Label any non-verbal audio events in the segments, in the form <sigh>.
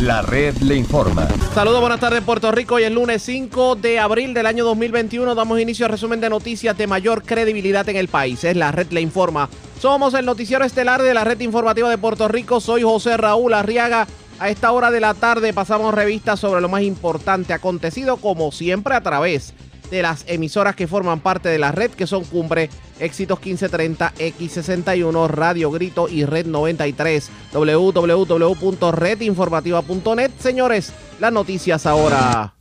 La red le informa. Saludos, buenas tardes Puerto Rico. Hoy es lunes 5 de abril del año 2021. Damos inicio al resumen de noticias de mayor credibilidad en el país. Es la red le informa. Somos el noticiero estelar de la red informativa de Puerto Rico. Soy José Raúl Arriaga. A esta hora de la tarde pasamos revistas sobre lo más importante acontecido, como siempre, a través de las emisoras que forman parte de la red, que son Cumbre, Éxitos 1530, X61, Radio Grito y Red 93, www.redinformativa.net. Señores, las noticias ahora.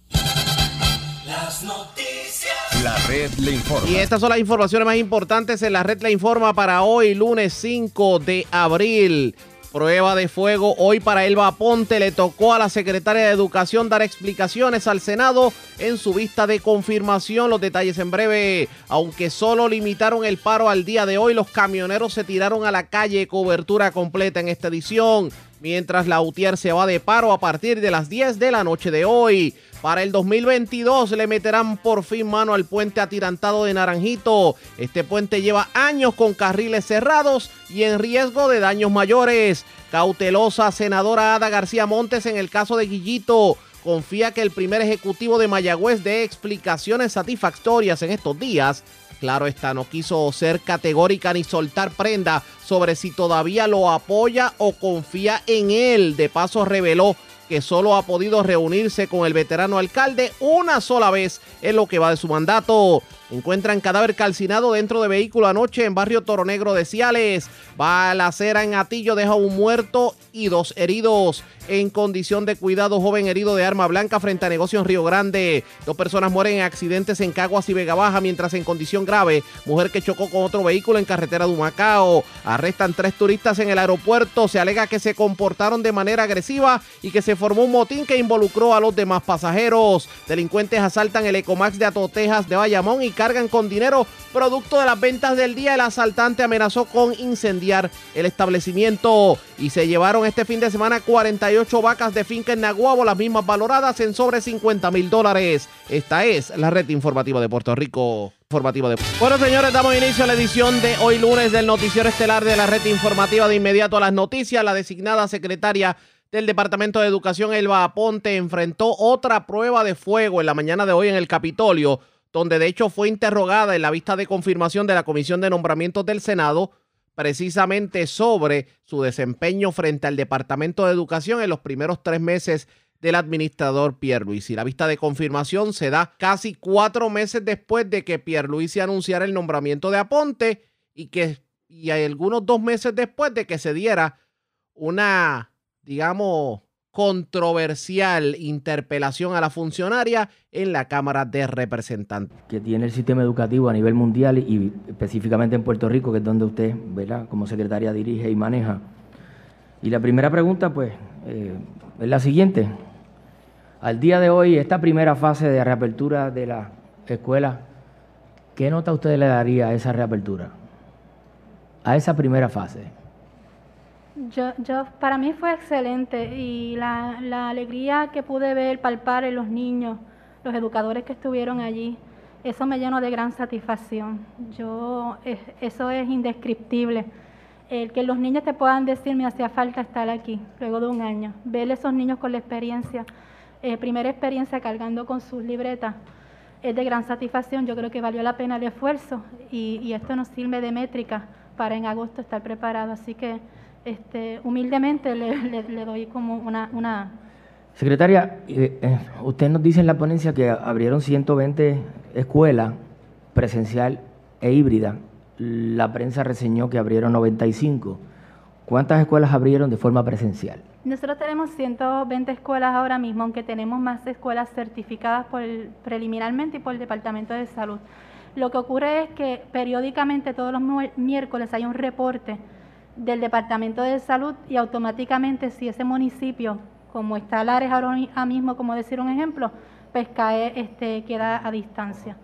Las noticias. La red le informa. Y estas son las informaciones más importantes en la red le informa para hoy, lunes 5 de abril. Prueba de fuego hoy para Elba Ponte. Le tocó a la secretaria de Educación dar explicaciones al Senado en su vista de confirmación. Los detalles en breve. Aunque solo limitaron el paro al día de hoy, los camioneros se tiraron a la calle. Cobertura completa en esta edición. Mientras la UTIER se va de paro a partir de las 10 de la noche de hoy. Para el 2022 le meterán por fin mano al puente atirantado de Naranjito. Este puente lleva años con carriles cerrados y en riesgo de daños mayores. Cautelosa senadora Ada García Montes en el caso de Guillito. Confía que el primer ejecutivo de Mayagüez dé explicaciones satisfactorias en estos días. Claro está, no quiso ser categórica ni soltar prenda sobre si todavía lo apoya o confía en él. De paso reveló que solo ha podido reunirse con el veterano alcalde una sola vez en lo que va de su mandato. Encuentran cadáver calcinado dentro de vehículo anoche en barrio Toro Negro de Ciales. Va a la acera en Atillo, deja un muerto y dos heridos. En condición de cuidado, joven herido de arma blanca frente a negocio en Río Grande. Dos personas mueren en accidentes en Caguas y Vega Baja, mientras en condición grave, mujer que chocó con otro vehículo en carretera de Humacao. Arrestan tres turistas en el aeropuerto. Se alega que se comportaron de manera agresiva y que se formó un motín que involucró a los demás pasajeros. Delincuentes asaltan el Ecomax de Atotejas de Bayamón y cargan con dinero producto de las ventas del día. El asaltante amenazó con incendiar el establecimiento y se llevaron este fin de semana 48 vacas de finca en Naguabo, las mismas valoradas en sobre 50 mil dólares. Esta es la red informativa de Puerto Rico. Informativa de... Bueno, señores, damos inicio a la edición de hoy lunes del noticiero estelar de la red informativa de inmediato a las noticias. La designada secretaria del Departamento de Educación, Elba Aponte, enfrentó otra prueba de fuego en la mañana de hoy en el Capitolio donde de hecho fue interrogada en la vista de confirmación de la Comisión de Nombramientos del Senado precisamente sobre su desempeño frente al Departamento de Educación en los primeros tres meses del administrador Pierluisi. La vista de confirmación se da casi cuatro meses después de que Pierluisi anunciara el nombramiento de Aponte y que y algunos dos meses después de que se diera una, digamos, controversial interpelación a la funcionaria en la Cámara de Representantes. Que tiene el sistema educativo a nivel mundial y específicamente en Puerto Rico, que es donde usted, ¿verdad? como secretaria dirige y maneja. Y la primera pregunta, pues, eh, es la siguiente. Al día de hoy, esta primera fase de reapertura de la escuela, ¿qué nota usted le daría a esa reapertura? A esa primera fase. Yo, yo, para mí fue excelente y la, alegría que pude ver, palpar en los niños, los educadores que estuvieron allí, eso me llenó de gran satisfacción. Yo, eso es indescriptible. El que los niños te puedan decir, me hacía falta estar aquí, luego de un año. Ver a esos niños con la experiencia, eh, primera experiencia cargando con sus libretas, es de gran satisfacción. Yo creo que valió la pena el esfuerzo y, y esto nos sirve de métrica para en agosto estar preparado. Así que este, humildemente le, doy como una, una... Secretaria, eh, eh, usted nos dice en la ponencia que abrieron 120 escuelas presencial e híbrida. La prensa reseñó que abrieron 95. ¿Cuántas escuelas abrieron de forma presencial? Nosotros tenemos 120 escuelas ahora mismo, aunque tenemos más escuelas certificadas por preliminarmente y por el Departamento de Salud. Lo que ocurre es que periódicamente todos los miércoles hay un reporte del Departamento de Salud y automáticamente si ese municipio, como está Lares ahora mismo, como decir un ejemplo, pues cae, este, queda a distancia.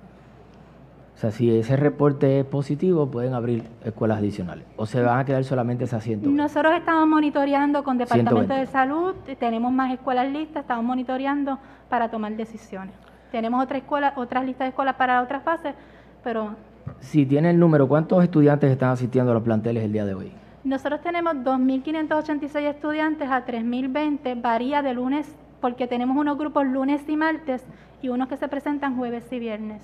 O sea, si ese reporte es positivo, pueden abrir escuelas adicionales. ¿O se van a quedar solamente esas 120? Nosotros estamos monitoreando con Departamento de Salud, tenemos más escuelas listas, estamos monitoreando para tomar decisiones. Tenemos otra escuela, otras listas de escuelas para otras fases, pero... Si tiene el número, ¿cuántos estudiantes están asistiendo a los planteles el día de hoy? Nosotros tenemos 2.586 estudiantes a 3.020, varía de lunes, porque tenemos unos grupos lunes y martes y unos que se presentan jueves y viernes.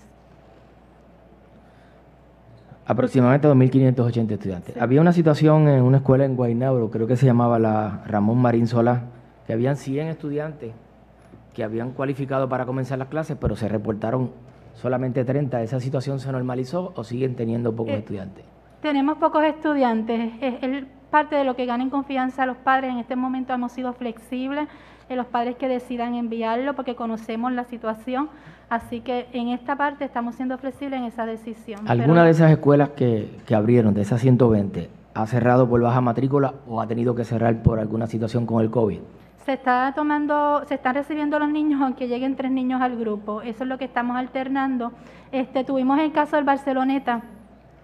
Aproximadamente 2.580 estudiantes. Había una situación en una escuela en Guaynabro, creo que se llamaba la Ramón Marín Solá, que habían 100 estudiantes que habían cualificado para comenzar las clases, pero se reportaron solamente 30. ¿Esa situación se normalizó o siguen teniendo pocos Eh, estudiantes? Tenemos pocos estudiantes. Es, es parte de lo que ganen confianza los padres. En este momento hemos sido flexibles en los padres que decidan enviarlo porque conocemos la situación. Así que en esta parte estamos siendo flexibles en esa decisión. ¿Alguna Pero de esas escuelas que, que abrieron, de esas 120, ha cerrado por baja matrícula o ha tenido que cerrar por alguna situación con el COVID? Se está tomando, se están recibiendo los niños aunque lleguen tres niños al grupo. Eso es lo que estamos alternando. Este, tuvimos el caso del Barceloneta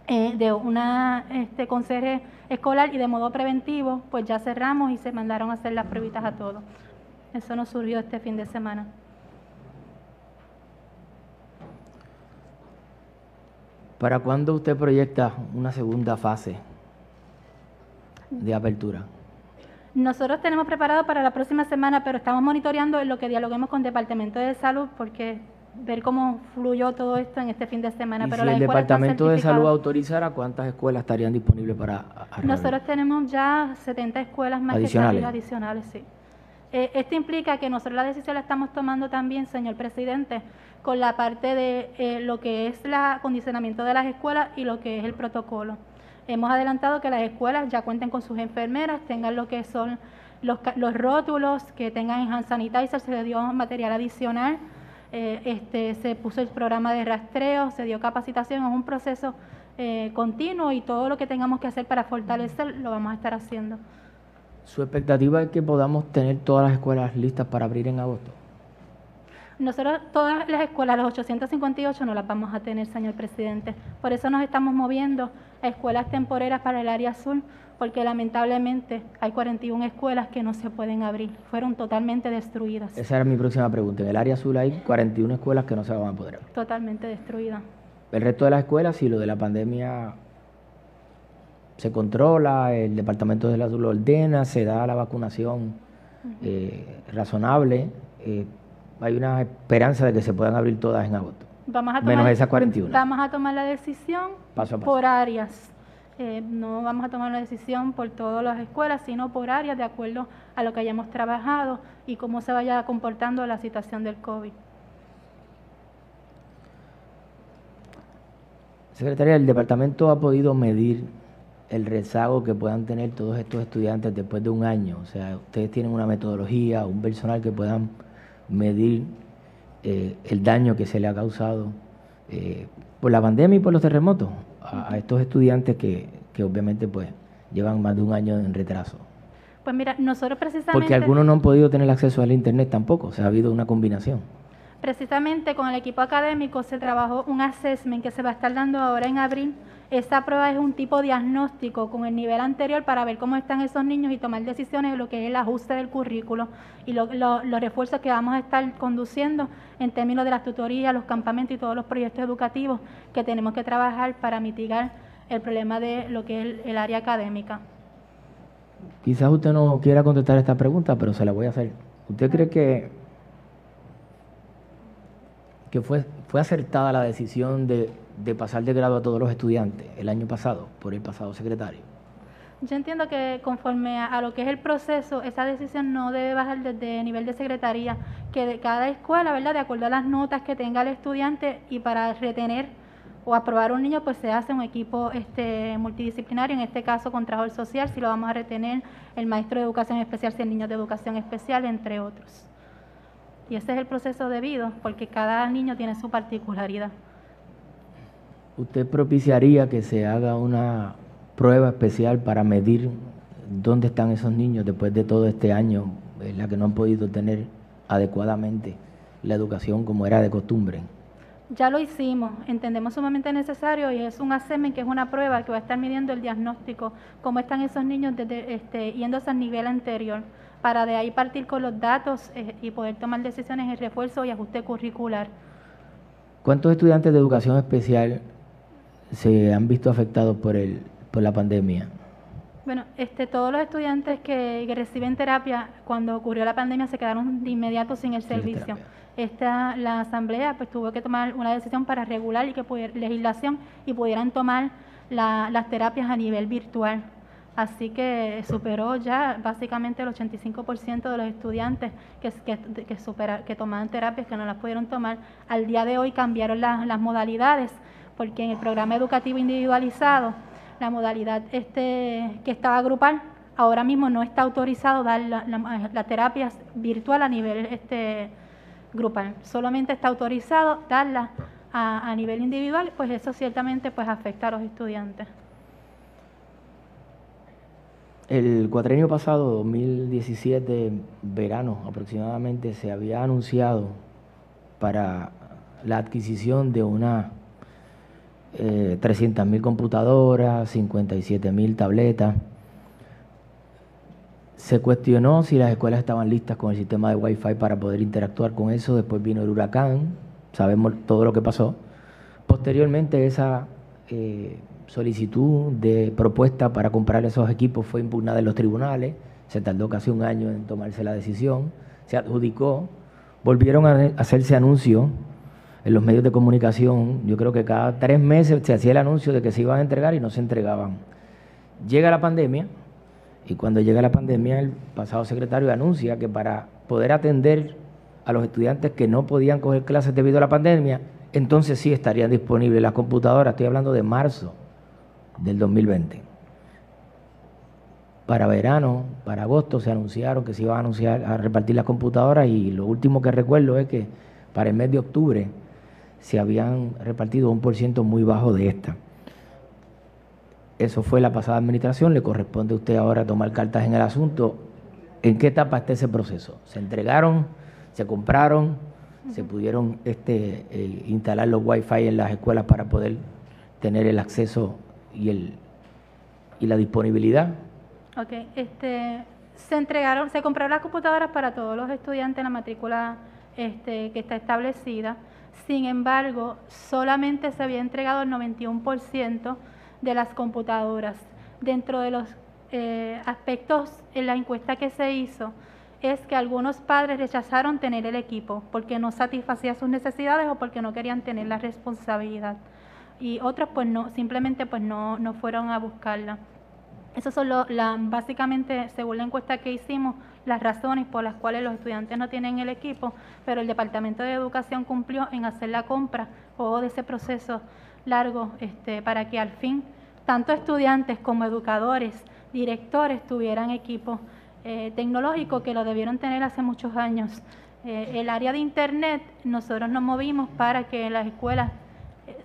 eh, de una este, conserje escolar y de modo preventivo, pues ya cerramos y se mandaron a hacer las pruebas a todos. Eso nos surgió este fin de semana. ¿Para cuándo usted proyecta una segunda fase de apertura? Nosotros tenemos preparado para la próxima semana, pero estamos monitoreando en lo que dialoguemos con el Departamento de Salud, porque ver cómo fluyó todo esto en este fin de semana. Y pero si el Departamento de Salud autorizara, ¿cuántas escuelas estarían disponibles para? Nosotros tenemos ya 70 escuelas más Adicionales. que adicionales, sí. Eh, esto implica que nosotros la decisión la estamos tomando también, señor presidente, con la parte de eh, lo que es el acondicionamiento de las escuelas y lo que es el protocolo. Hemos adelantado que las escuelas ya cuenten con sus enfermeras, tengan lo que son los, los rótulos, que tengan hand sanitizer, se le dio material adicional, eh, este, se puso el programa de rastreo, se dio capacitación, es un proceso eh, continuo y todo lo que tengamos que hacer para fortalecer lo vamos a estar haciendo. ¿Su expectativa es que podamos tener todas las escuelas listas para abrir en agosto? Nosotros todas las escuelas, las 858, no las vamos a tener, señor presidente. Por eso nos estamos moviendo a escuelas temporeras para el área azul, porque lamentablemente hay 41 escuelas que no se pueden abrir, fueron totalmente destruidas, Esa era mi próxima pregunta. En el área azul hay 41 escuelas que no se van a poder abrir. totalmente destruidas. El resto de las escuelas, si lo de la pandemia se controla, el Departamento de Salud lo ordena, se da la vacunación eh, razonable, eh, hay una esperanza de que se puedan abrir todas en agosto. Vamos a Menos tomar, esas 41. Vamos a tomar la decisión Paso a paso. por áreas. Eh, no vamos a tomar una decisión por todas las escuelas, sino por áreas de acuerdo a lo que hayamos trabajado y cómo se vaya comportando la situación del COVID. Secretaria, ¿el departamento ha podido medir el rezago que puedan tener todos estos estudiantes después de un año? O sea, ¿ustedes tienen una metodología, un personal que puedan medir eh, el daño que se le ha causado eh, por la pandemia y por los terremotos a, a estos estudiantes que, que obviamente pues llevan más de un año en retraso? Pues mira, nosotros precisamente... Porque algunos no han podido tener acceso al Internet tampoco, o sea, ha habido una combinación. Precisamente con el equipo académico se trabajó un assessment que se va a estar dando ahora en abril. Esta prueba es un tipo diagnóstico con el nivel anterior para ver cómo están esos niños y tomar decisiones de lo que es el ajuste del currículo y lo- lo- los refuerzos que vamos a estar conduciendo en términos de las tutorías, los campamentos y todos los proyectos educativos que tenemos que trabajar para mitigar el problema de lo que es el, el área académica. Quizás usted no quiera contestar esta pregunta, pero se la voy a hacer. ¿Usted cree que, que fue, fue acertada la decisión de, de pasar de grado a todos los estudiantes el año pasado por el pasado secretario? Yo entiendo que conforme a, lo que es el proceso, esa decisión no debe bajar desde nivel de secretaría, que de cada escuela, ¿verdad? De acuerdo a las notas que tenga el estudiante y para retener o aprobar un niño, pues se hace un equipo este, multidisciplinario, en este caso con trabajador social, si lo vamos a retener, el maestro de educación especial, si el niño de educación especial, entre otros. Y ese es el proceso debido, porque cada niño tiene su particularidad. ¿Usted propiciaría que se haga una prueba especial para medir dónde están esos niños después de todo este año en la que no han podido tener adecuadamente la educación como era de costumbre? Ya lo hicimos, entendemos sumamente necesario y es un ASEMEN que es una prueba que va a estar midiendo el diagnóstico, cómo están esos niños desde, este, yéndose al nivel anterior, para de ahí partir con los datos eh, y poder tomar decisiones en refuerzo y ajuste curricular. ¿Cuántos estudiantes de educación especial se han visto afectados por, el, por la pandemia? Bueno, este, todos los estudiantes que, reciben terapia, cuando ocurrió la pandemia, se quedaron de inmediato sin el servicio. Esta, la asamblea pues tuvo que tomar una decisión para regular y que pudiera, legislación y pudieran tomar las terapias a nivel virtual. Así que superó ya básicamente el 85% de los estudiantes que, que, que, que tomaban terapias que no las pudieron tomar. Al día de hoy cambiaron las modalidades porque en el programa educativo individualizado la modalidad este, que estaba grupal, ahora mismo no está autorizado dar la, terapia virtual a nivel este, grupal, solamente está autorizado darla a, nivel individual, pues eso ciertamente pues afecta a los estudiantes. El cuatrenio pasado, 2017, verano aproximadamente, se había anunciado para la adquisición de una eh, 300.000 computadoras, 57.000 tabletas. Se cuestionó si las escuelas estaban listas con el sistema de Wi-Fi para poder interactuar con eso. Después vino el huracán, sabemos todo lo que pasó. Posteriormente esa eh, solicitud de propuesta para comprar esos equipos fue impugnada en los tribunales. Se tardó casi un año en tomarse la decisión. Se adjudicó. Volvieron a hacerse anuncios en los medios de comunicación, yo creo que cada tres meses se hacía el anuncio de que se iban a entregar y no se entregaban. Llega la pandemia y cuando llega la pandemia el pasado secretario anuncia que para poder atender a los estudiantes que no podían coger clases debido a la pandemia, entonces sí estarían disponibles las computadoras, estoy hablando de marzo del 2020. Para verano, para agosto se anunciaron que se iban a anunciar a repartir las computadoras y lo último que recuerdo es que para el mes de octubre se habían repartido un por ciento muy bajo de esta. Eso fue la pasada administración, le corresponde a usted ahora tomar cartas en el asunto. ¿En qué etapa está ese proceso? ¿Se entregaron? ¿Se compraron? ¿Se pudieron este, eh, instalar los wifi en las escuelas para poder tener el acceso y, el, y la disponibilidad? Ok, este, se entregaron, se compraron las computadoras para todos los estudiantes la matrícula este, que está establecida. Sin embargo, solamente se había entregado el 91% de las computadoras. Dentro de los eh, aspectos en la encuesta que se hizo, es que algunos padres rechazaron tener el equipo porque no satisfacía sus necesidades o porque no querían tener la responsabilidad. Y otros pues no, simplemente pues no, no fueron a buscarla. Esas son básicamente, según la encuesta que hicimos, las razones por las cuales los estudiantes no tienen el equipo, pero el Departamento de Educación cumplió en hacer la compra o de ese proceso largo este, para que al fin tanto estudiantes como educadores, directores tuvieran equipo eh, tecnológico que lo debieron tener hace muchos años. Eh, el área de Internet, nosotros nos movimos para que las escuelas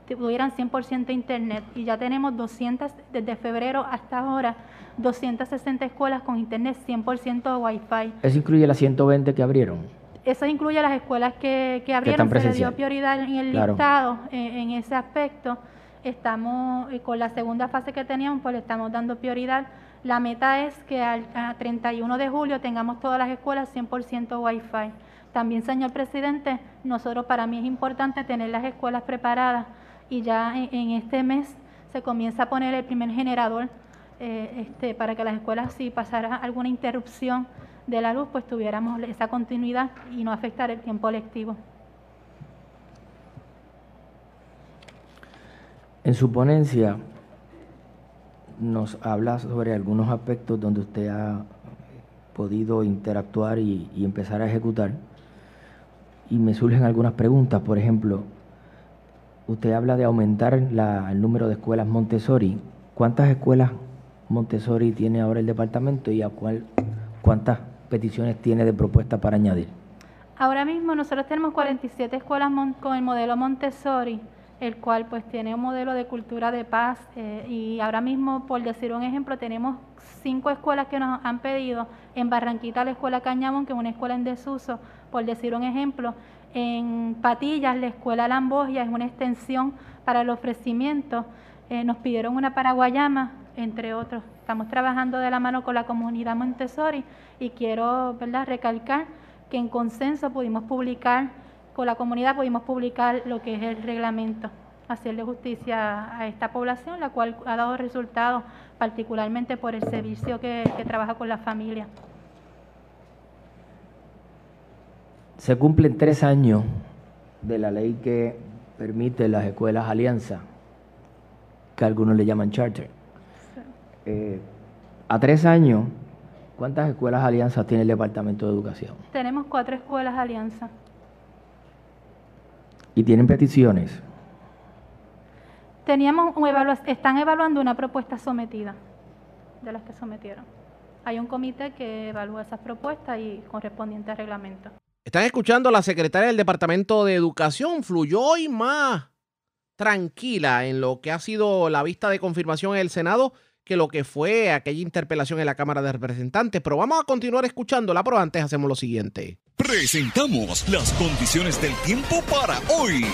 tuvieran 100% internet y ya tenemos 200, desde febrero hasta ahora, 260 escuelas con internet 100% Wi-Fi. ¿Eso incluye las 120 que abrieron? Eso incluye las escuelas que, que abrieron, se le dio prioridad en el listado en, ese aspecto. Estamos, con la segunda fase que teníamos, pues le estamos dando prioridad. La meta es que al 31 de julio tengamos todas las escuelas 100% Wi-Fi. También, señor presidente, nosotros para mí es importante tener las escuelas preparadas y ya en, este mes se comienza a poner el primer generador eh, este, para que las escuelas, si pasara alguna interrupción de la luz, pues tuviéramos esa continuidad y no afectar el tiempo lectivo. En su ponencia nos habla sobre algunos aspectos donde usted ha podido interactuar y empezar a ejecutar. Y me surgen algunas preguntas, por ejemplo, usted habla de aumentar el número de escuelas Montessori. ¿Cuántas escuelas Montessori tiene ahora el departamento y a cuál, cuántas peticiones tiene de propuesta para añadir? Ahora mismo nosotros tenemos 47 escuelas con el modelo Montessori, el cual pues tiene un modelo de cultura de paz eh, y ahora mismo, por decir un ejemplo, tenemos cinco escuelas que nos han pedido en Barranquita la escuela Cañamón, que es una escuela en desuso, por decir un ejemplo, en Patillas, la Escuela Lambogia es una extensión para el ofrecimiento. Eh, nos pidieron una para Guayama, entre otros. Estamos trabajando de la mano con la comunidad Montessori y quiero ¿verdad? recalcar que en consenso pudimos publicar, con la comunidad pudimos publicar lo que es el reglamento. hacerle justicia a esta población, la cual ha dado resultados, particularmente por el servicio que, que trabaja con la familia. Se cumplen tres años de la ley que permite las escuelas alianza, que algunos le llaman charter. Eh, a tres años, ¿cuántas escuelas alianzas tiene el Departamento de Educación? Tenemos cuatro escuelas alianza. ¿Y tienen peticiones? Teníamos están evaluando una propuesta sometida de las que sometieron. Hay un comité que evalúa esas propuestas y correspondiente reglamento. Están escuchando a la secretaria del Departamento de Educación. Fluyó hoy más tranquila en lo que ha sido la vista de confirmación en el Senado que lo que fue aquella interpelación en la Cámara de Representantes. Pero vamos a continuar escuchándola, pero antes hacemos lo siguiente. Presentamos las condiciones del tiempo para hoy.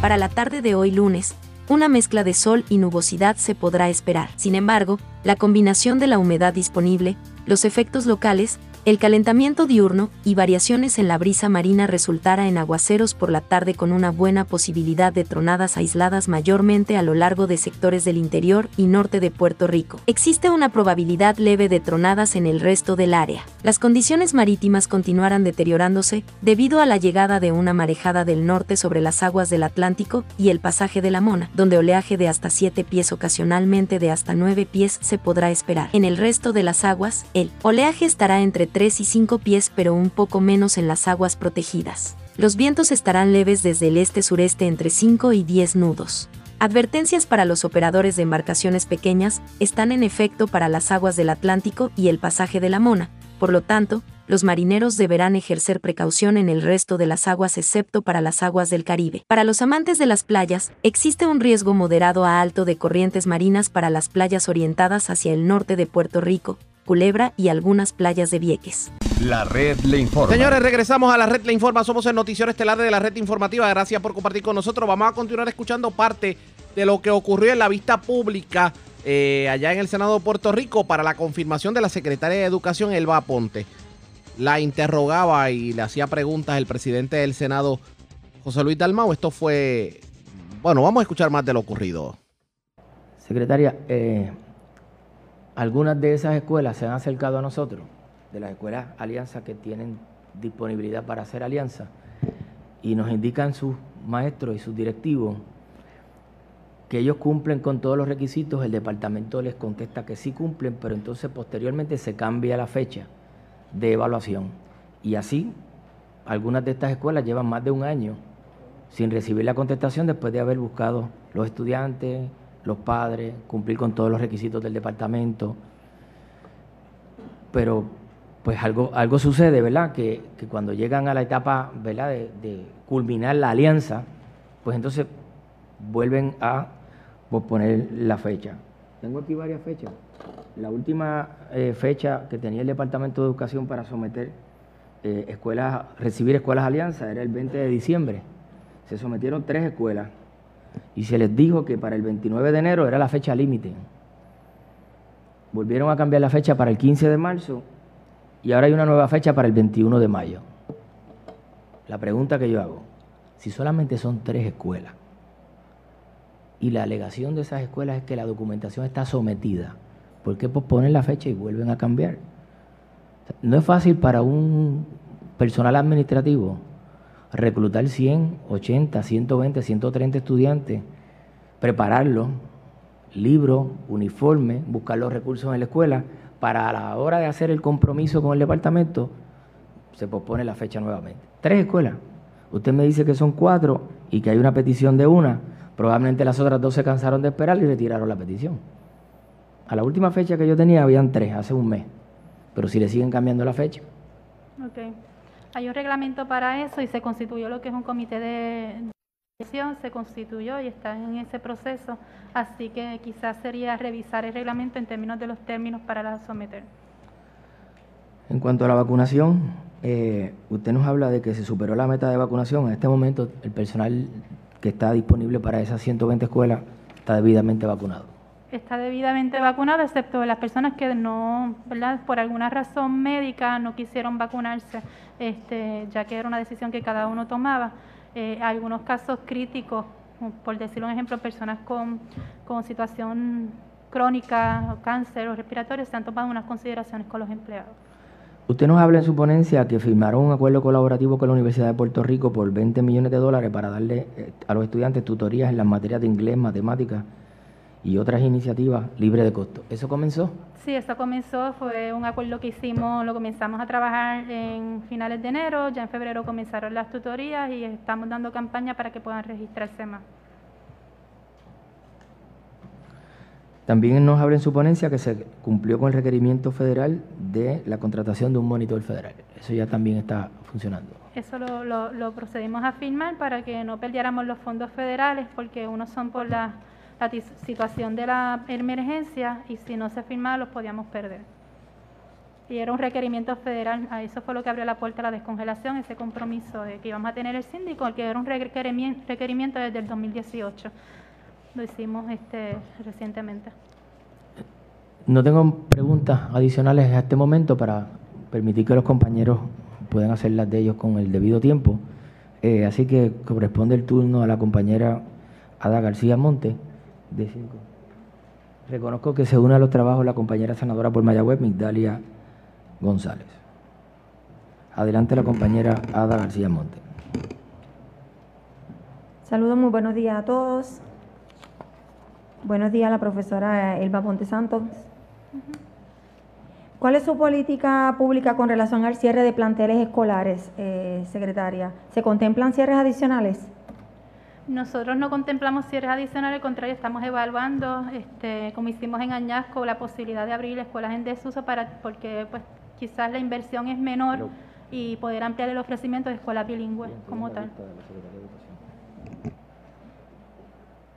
Para la tarde de hoy lunes, una mezcla de sol y nubosidad se podrá esperar. Sin embargo, la combinación de la humedad disponible, los efectos locales, el calentamiento diurno y variaciones en la brisa marina resultará en aguaceros por la tarde con una buena posibilidad de tronadas aisladas mayormente a lo largo de sectores del interior y norte de Puerto Rico. Existe una probabilidad leve de tronadas en el resto del área. Las condiciones marítimas continuarán deteriorándose debido a la llegada de una marejada del norte sobre las aguas del Atlántico y el pasaje de la Mona, donde oleaje de hasta 7 pies ocasionalmente de hasta 9 pies se podrá esperar. En el resto de las aguas, el oleaje estará entre 3 y 5 pies pero un poco menos en las aguas protegidas. Los vientos estarán leves desde el este-sureste entre 5 y 10 nudos. Advertencias para los operadores de embarcaciones pequeñas están en efecto para las aguas del Atlántico y el pasaje de la Mona, por lo tanto, los marineros deberán ejercer precaución en el resto de las aguas excepto para las aguas del Caribe. Para los amantes de las playas, existe un riesgo moderado a alto de corrientes marinas para las playas orientadas hacia el norte de Puerto Rico, Culebra y algunas playas de Vieques. La red le informa. Señores, regresamos a la red Le Informa. Somos el noticiero estelar de la red informativa. Gracias por compartir con nosotros. Vamos a continuar escuchando parte de lo que ocurrió en la vista pública eh, allá en el Senado de Puerto Rico para la confirmación de la secretaria de Educación, Elba Aponte. La interrogaba y le hacía preguntas el presidente del Senado, José Luis Dalmau. Esto fue. Bueno, vamos a escuchar más de lo ocurrido. Secretaria, eh, algunas de esas escuelas se han acercado a nosotros, de las escuelas alianzas que tienen disponibilidad para hacer alianza, y nos indican sus maestros y sus directivos que ellos cumplen con todos los requisitos, el departamento les contesta que sí cumplen, pero entonces posteriormente se cambia la fecha de evaluación. Y así, algunas de estas escuelas llevan más de un año sin recibir la contestación después de haber buscado los estudiantes, los padres, cumplir con todos los requisitos del departamento. Pero pues algo, algo sucede, ¿verdad? Que, que cuando llegan a la etapa, ¿verdad? De, culminar la alianza, pues entonces vuelven a posponer la fecha. Tengo aquí varias fechas. La última eh, fecha que tenía el Departamento de Educación para someter eh, escuelas, recibir escuelas alianza era el 20 de diciembre. Se sometieron tres escuelas y se les dijo que para el 29 de enero era la fecha límite. Volvieron a cambiar la fecha para el 15 de marzo y ahora hay una nueva fecha para el 21 de mayo. La pregunta que yo hago, si solamente son tres escuelas y la alegación de esas escuelas es que la documentación está sometida, ¿por qué posponen la fecha y vuelven a cambiar? No es fácil para un personal administrativo reclutar 100, 80, 120, 130 estudiantes, prepararlos, libros, uniformes, buscar los recursos en la escuela, para a la hora de hacer el compromiso con el departamento, se pospone la fecha nuevamente. Tres escuelas. Usted me dice que son cuatro y que hay una petición de una. Probablemente las otras dos se cansaron de esperar y retiraron la petición. A la última fecha que yo tenía habían tres, hace un mes. Pero si le siguen cambiando la fecha. Ok. Hay un reglamento para eso y se constituyó lo que es un comité de decisión, se constituyó y está en ese proceso, así que quizás sería revisar el reglamento en términos de los términos para la someter. En cuanto a la vacunación, eh, usted nos habla de que se superó la meta de vacunación. En este momento, el personal que está disponible para esas 120 escuelas está debidamente vacunado. Está debidamente vacunado, excepto las personas que no, ¿verdad? Por alguna razón médica no quisieron vacunarse, este, ya que era una decisión que cada uno tomaba. Eh, algunos casos críticos por decirlo un ejemplo, personas con, con situación crónica, cáncer o respiratorio, se han tomado unas consideraciones con los empleados. Usted nos habla en su ponencia que firmaron un acuerdo colaborativo con la Universidad de Puerto Rico por 20 millones de dólares para darle eh, a los estudiantes tutorías en las materias de inglés, matemáticas y otras iniciativas libre de costo. ¿Eso comenzó? Sí, eso comenzó, fue un acuerdo que hicimos, lo comenzamos a trabajar en finales de enero, ya en febrero comenzaron las tutorías y estamos dando campaña para que puedan registrarse más. También nos habla en su ponencia que se cumplió con el requerimiento federal de la contratación de un monitor federal. Eso ya también está funcionando. Eso lo, procedimos a firmar para que no perdiéramos los fondos federales, porque unos son por la, situación de la emergencia y si no se firmaba los podíamos perder. Y era un requerimiento federal, a eso fue lo que abrió la puerta a la descongelación, ese compromiso de que íbamos a tener el síndico, que era un requerimiento desde el 2018 lo hicimos este, recientemente. No tengo preguntas adicionales a este momento para permitir que los compañeros puedan hacer las de ellos con el debido tiempo. Eh, así que corresponde el turno a la compañera Ada García Monte, de cinco. Reconozco que se une a los trabajos la compañera senadora por Mayagüez, Migdalia González. Adelante la compañera Ada García Monte. Saludos, muy buenos días a todos. Buenos días, la profesora Elba Ponte Santos. ¿Cuál es su política pública con relación al cierre de planteles escolares, eh, secretaria? ¿Se contemplan cierres adicionales? Nosotros no contemplamos cierres adicionales, al contrario, estamos evaluando, este, como hicimos en Añasco, la posibilidad de abrir escuelas en desuso para, porque pues, quizás la inversión es menor y poder ampliar el ofrecimiento de escuelas bilingües como tal.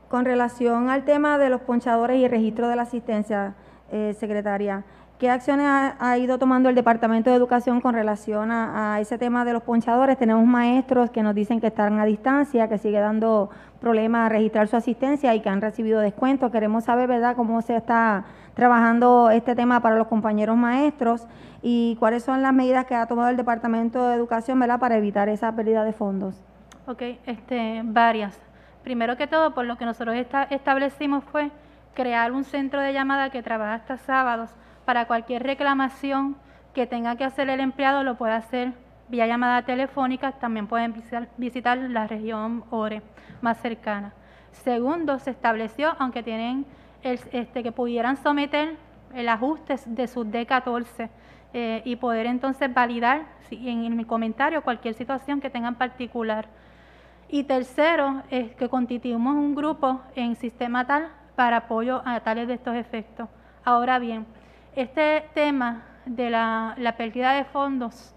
Con relación al tema de los ponchadores y el registro de la asistencia, eh, secretaria, ¿qué acciones ha, ido tomando el Departamento de Educación con relación a, ese tema de los ponchadores? Tenemos maestros que nos dicen que están a distancia, que sigue dando problemas a registrar su asistencia y que han recibido descuentos. Queremos saber, ¿verdad?, cómo se está trabajando este tema para los compañeros maestros y cuáles son las medidas que ha tomado el Departamento de Educación, para evitar esa pérdida de fondos. Ok, este, varias. Primero que todo, por lo que nosotros establecimos fue crear un centro de llamada que trabaja hasta sábados para cualquier reclamación que tenga que hacer el empleado lo puede hacer vía llamada telefónica, también pueden visitar, la región ORE más cercana. Segundo, se estableció, aunque tienen este, que pudieran someter el ajuste de sus D14 eh, y poder entonces validar en mi comentario cualquier situación que tengan particular. Y tercero, es que constituimos un grupo en sistema tal para apoyo a tales de estos efectos. Ahora bien, este tema de la, pérdida de fondos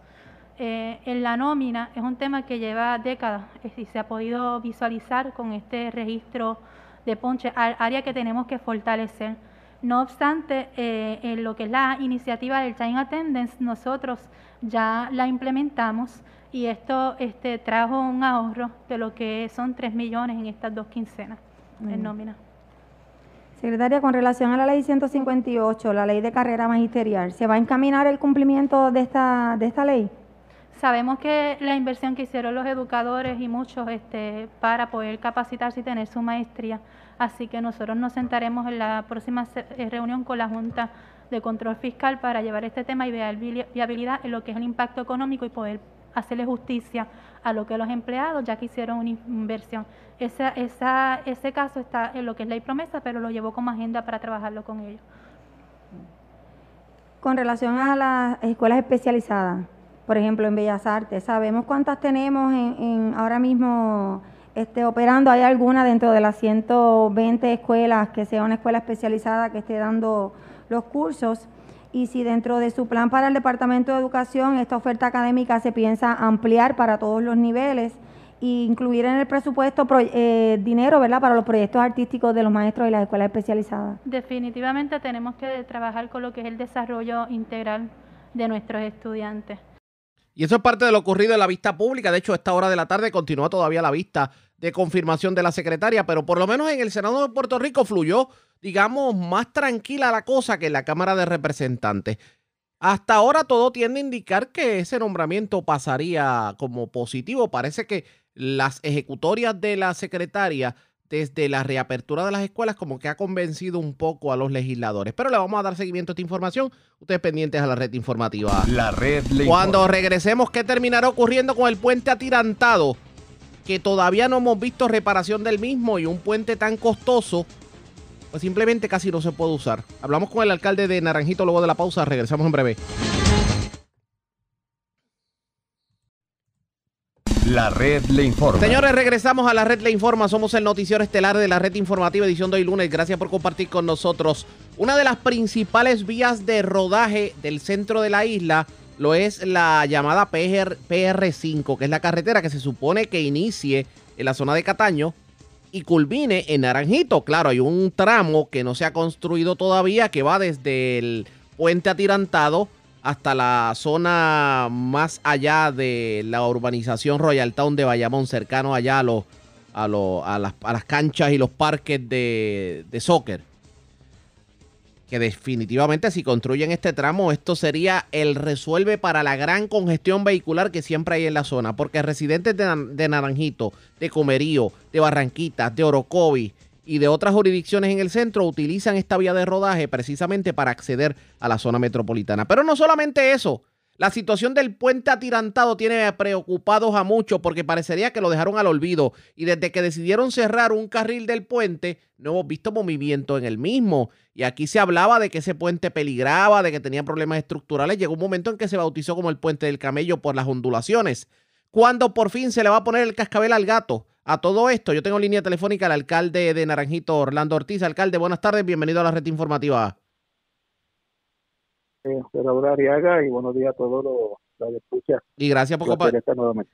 eh, en la nómina es un tema que lleva décadas y se ha podido visualizar con este registro de ponche, área que tenemos que fortalecer. No obstante, eh, en lo que es la iniciativa del Time Attendance, nosotros ya la implementamos y esto este, trajo un ahorro de lo que son 3 millones en estas dos quincenas en nómina. Secretaria, con relación a la ley 158, la ley de carrera magisterial, ¿se va a encaminar el cumplimiento de esta, de esta ley? Sabemos que la inversión que hicieron los educadores y muchos este, para poder capacitarse y tener su maestría, así que nosotros nos sentaremos en la próxima eh, reunión con la Junta de Control Fiscal para llevar este tema y ver viabilidad en lo que es el impacto económico y poder hacerle justicia a lo que los empleados ya que hicieron una inversión. Esa, esa, ese caso está en lo que es ley promesa, pero lo llevó como agenda para trabajarlo con ellos. Con relación a las escuelas especializadas, por ejemplo, en Bellas Artes, ¿sabemos cuántas tenemos en, ahora mismo este, operando? ¿Hay alguna dentro de las 120 escuelas que sea una escuela especializada que esté dando los cursos? Y si dentro de su plan para el Departamento de Educación esta oferta académica se piensa ampliar para todos los niveles e incluir en el presupuesto eh, dinero ¿verdad? para los proyectos artísticos de los maestros y las escuelas especializadas. Definitivamente tenemos que trabajar con lo que es el desarrollo integral de nuestros estudiantes. Y eso es parte de lo ocurrido en la vista pública. De hecho, a esta hora de la tarde continúa todavía la vista de confirmación de la secretaria, pero por lo menos en el Senado de Puerto Rico fluyó digamos, más tranquila la cosa que en la Cámara de Representantes. Hasta ahora todo tiende a indicar que ese nombramiento pasaría como positivo. Parece que las ejecutorias de la secretaria desde la reapertura de las escuelas como que ha convencido un poco a los legisladores. Pero le vamos a dar seguimiento a esta información. Ustedes pendientes a la red informativa. La red Cuando regresemos, ¿qué terminará ocurriendo con el puente atirantado? Que todavía no hemos visto reparación del mismo y un puente tan costoso, pues simplemente casi no se puede usar. Hablamos con el alcalde de Naranjito luego de la pausa. Regresamos en breve. La red le informa. Señores, regresamos a la red le informa. Somos el noticiero estelar de la red informativa edición de hoy lunes. Gracias por compartir con nosotros. Una de las principales vías de rodaje del centro de la isla lo es la llamada PR, PR5, que es la carretera que se supone que inicie en la zona de Cataño y culmine en Naranjito. Claro, hay un tramo que no se ha construido todavía que va desde el puente atirantado hasta la zona más allá de la urbanización Royal Town de Bayamón, cercano allá a, los, a, a, las, a las, canchas y los parques de, de soccer. Que definitivamente si construyen este tramo, esto sería el resuelve para la gran congestión vehicular que siempre hay en la zona. Porque residentes de, Naranjito, de Comerío, de Barranquitas, de Orocovi, y de otras jurisdicciones en el centro utilizan esta vía de rodaje precisamente para acceder a la zona metropolitana. Pero no solamente eso. La situación del puente atirantado tiene preocupados a muchos porque parecería que lo dejaron al olvido y desde que decidieron cerrar un carril del puente no hemos visto movimiento en el mismo. Y aquí se hablaba de que ese puente peligraba, de que tenía problemas estructurales. Llegó un momento en que se bautizó como el puente del camello por las ondulaciones. ¿Cuándo por fin se le va a poner el cascabel al gato? A todo esto, yo tengo línea telefónica al alcalde de Naranjito, Orlando Ortiz. Alcalde, buenas tardes, bienvenido a la red informativa. Eh, Ariaga y buenos días a todos los escucha. Y gracias por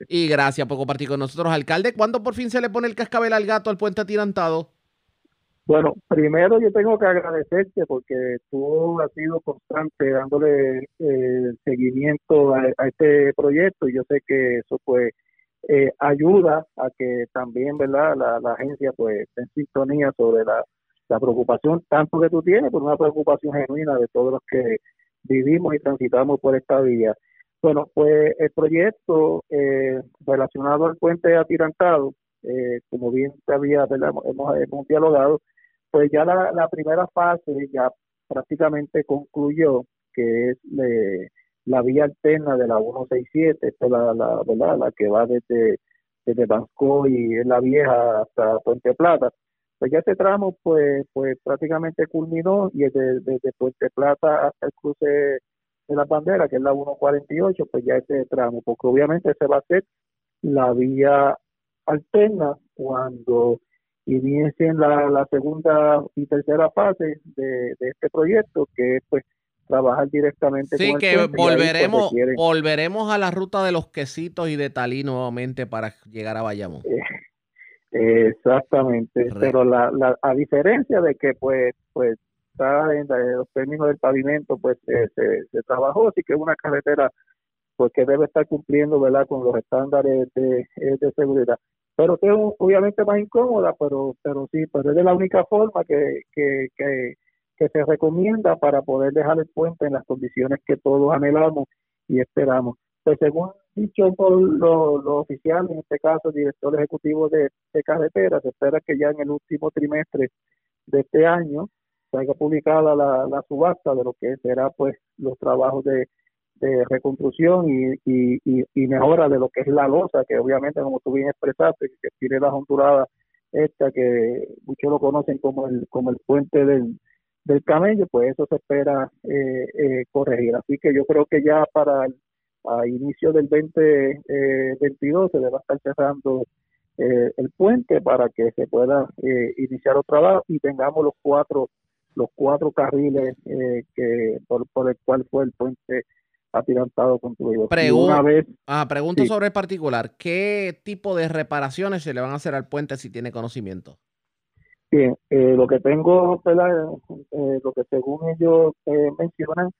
Y gracias por compartir con nosotros, alcalde. ¿Cuándo por fin se le pone el cascabel al gato al puente atirantado? Bueno, primero yo tengo que agradecerte porque tú has sido constante dándole eh, seguimiento a, a, este proyecto y yo sé que eso pues eh, ayuda a que también verdad la, agencia pues esté en sintonía sobre la, preocupación tanto que tú tienes por una preocupación genuina de todos los que vivimos y transitamos por esta vía. Bueno pues el proyecto eh, relacionado al puente atirantado eh, como bien te había Hemos, hemos dialogado pues ya la, la primera fase ya prácticamente concluyó que es de la vía alterna de la 167, esta es la, la, que va desde, desde Banco y la vieja hasta Puente Plata. Pues ya este tramo pues, pues prácticamente culminó y desde, desde Puente Plata hasta el cruce de la bandera, que es la 148, pues ya este tramo, porque obviamente se va a hacer la vía alterna cuando inicien la, la segunda y tercera fase de, de este proyecto, que es pues trabajar directamente sí, que pues, volveremos, volveremos a la ruta de los quesitos y de Talí nuevamente para llegar a Bayamón. Eh, exactamente, pero la, la, a diferencia de que pues pues está en, los términos del pavimento pues se, se, trabajó, así que es una carretera pues que debe estar cumpliendo verdad con los estándares de, de seguridad pero que es obviamente más incómoda pero pero sí pero es de la única forma que, que, que que se recomienda para poder dejar el puente en las condiciones que todos anhelamos y esperamos. Pues según dicho por los oficiales, en este caso el director ejecutivo de, carretera, se espera que ya en el último trimestre de este año haya publicada la, subasta de lo que será pues los trabajos de, reconstrucción y, y, y, mejora de lo que es la losa, que obviamente como tú bien expresaste, que tiene la hondurada esta que muchos lo conocen como el, como el puente del, del camello, pues eso se espera eh, eh, corregir. Así que yo creo que ya para el a inicio del 2022 eh, se debe estar cerrando el puente para que se pueda iniciar los trabajos y tengamos los cuatro los cuatro carriles que por, el cual fue el puente atirantado construido. Una vez, ah, pregunto sobre el particular, ¿qué tipo de reparaciones se le van a hacer al puente si tiene conocimiento? Bien, eh, lo que tengo, eh, lo que según ellos eh, mencionan,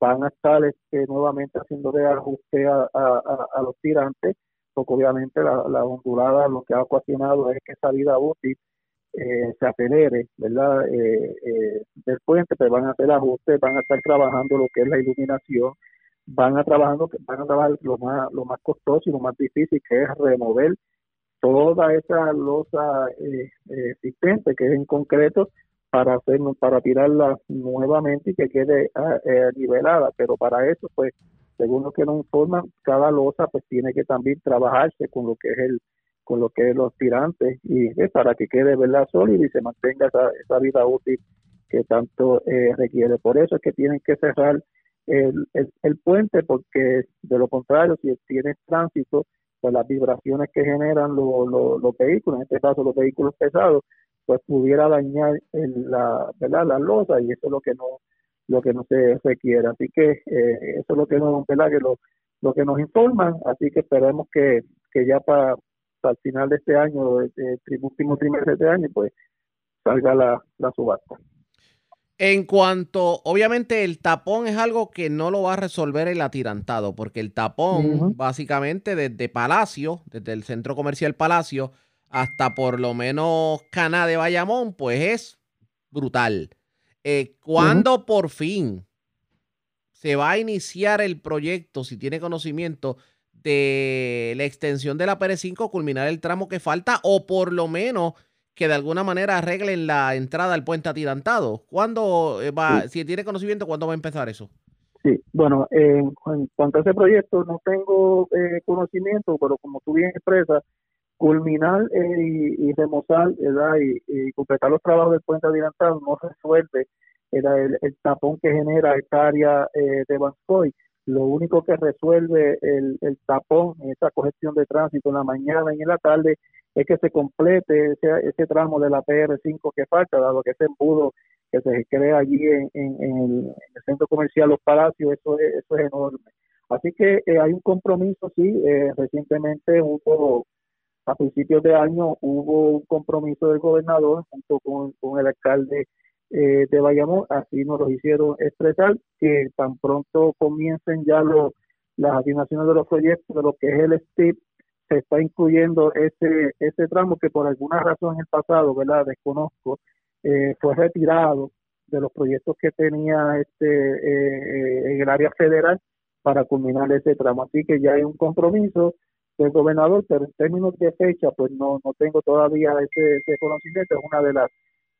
van a estar este, nuevamente haciendo de ajuste a, los tirantes, porque obviamente la, la, ondulada lo que ha ocasionado es que esa vida útil eh, se acelere, ¿verdad? del puente, pero van a hacer ajustes, van a estar trabajando lo que es la iluminación, van a trabajando, van a trabajar lo más, lo más costoso y lo más difícil, que es remover toda esa losa eh, eh, existente que es en concreto para hacer para tirarla nuevamente y que quede ah, eh, nivelada. Pero para eso pues según lo que nos informan cada losa pues tiene que también trabajarse con lo que es el con lo que es los tirantes y para que quede verdad sólida y se mantenga esa, esa vida útil que tanto requiere. Por eso es que tienen que cerrar el, el, puente porque de lo contrario si tienes tránsito pues las vibraciones que generan los vehículos, en este caso los vehículos pesados, pues pudiera dañar la, ¿verdad? la losa y eso es lo que no lo que no se requiere. Así que eh, eso es lo que nos, ¿verdad? Que lo, lo que nos informan, así que esperemos que, que ya para, para el final de este año, el, último trimestre de este año, pues salga la, la subasta. En cuanto, obviamente el tapón es algo que no lo va a resolver el atirantado, porque el tapón básicamente desde Palacio, desde el centro comercial Palacio, hasta por lo menos Cana de Bayamón, pues es brutal. Eh, ¿Cuándo por fin se va a iniciar el proyecto, si tiene conocimiento, de la extensión de la PR5, culminar el tramo que falta, o por lo menos que de alguna manera arreglen la entrada al puente atirantado. ¿Cuándo eh, va, si tiene conocimiento, cuándo va a empezar eso? Sí, bueno, en cuanto a ese proyecto no tengo eh, conocimiento, pero como tú bien expresas, culminar eh, y, remozar ¿verdad? Y, completar los trabajos del puente atirantado no resuelve el, el, tapón que genera esta área de Bancoy. Lo único que resuelve el, el tapón, esa congestión de tránsito en la mañana y en la tarde, es que se complete ese, ese tramo de la PR5 que falta, dado que ese embudo que se crea allí en, el, centro comercial Los Palacios, eso es, eso es enorme. Así que eh, hay un compromiso, sí, eh, recientemente hubo, a principios de año, hubo un compromiso del gobernador junto con, el alcalde eh, de Bayamón, así nos lo hicieron expresar, que tan pronto comiencen ya los, las asignaciones de los proyectos de lo que es el STIP, se está incluyendo ese, ese tramo que por alguna razón en el pasado, ¿verdad? Desconozco, eh, fue retirado de los proyectos que tenía este eh, en el área federal para culminar ese tramo. Así que ya hay un compromiso del gobernador, pero en términos de fecha, pues no, no tengo todavía ese, ese conocimiento. Es una de las,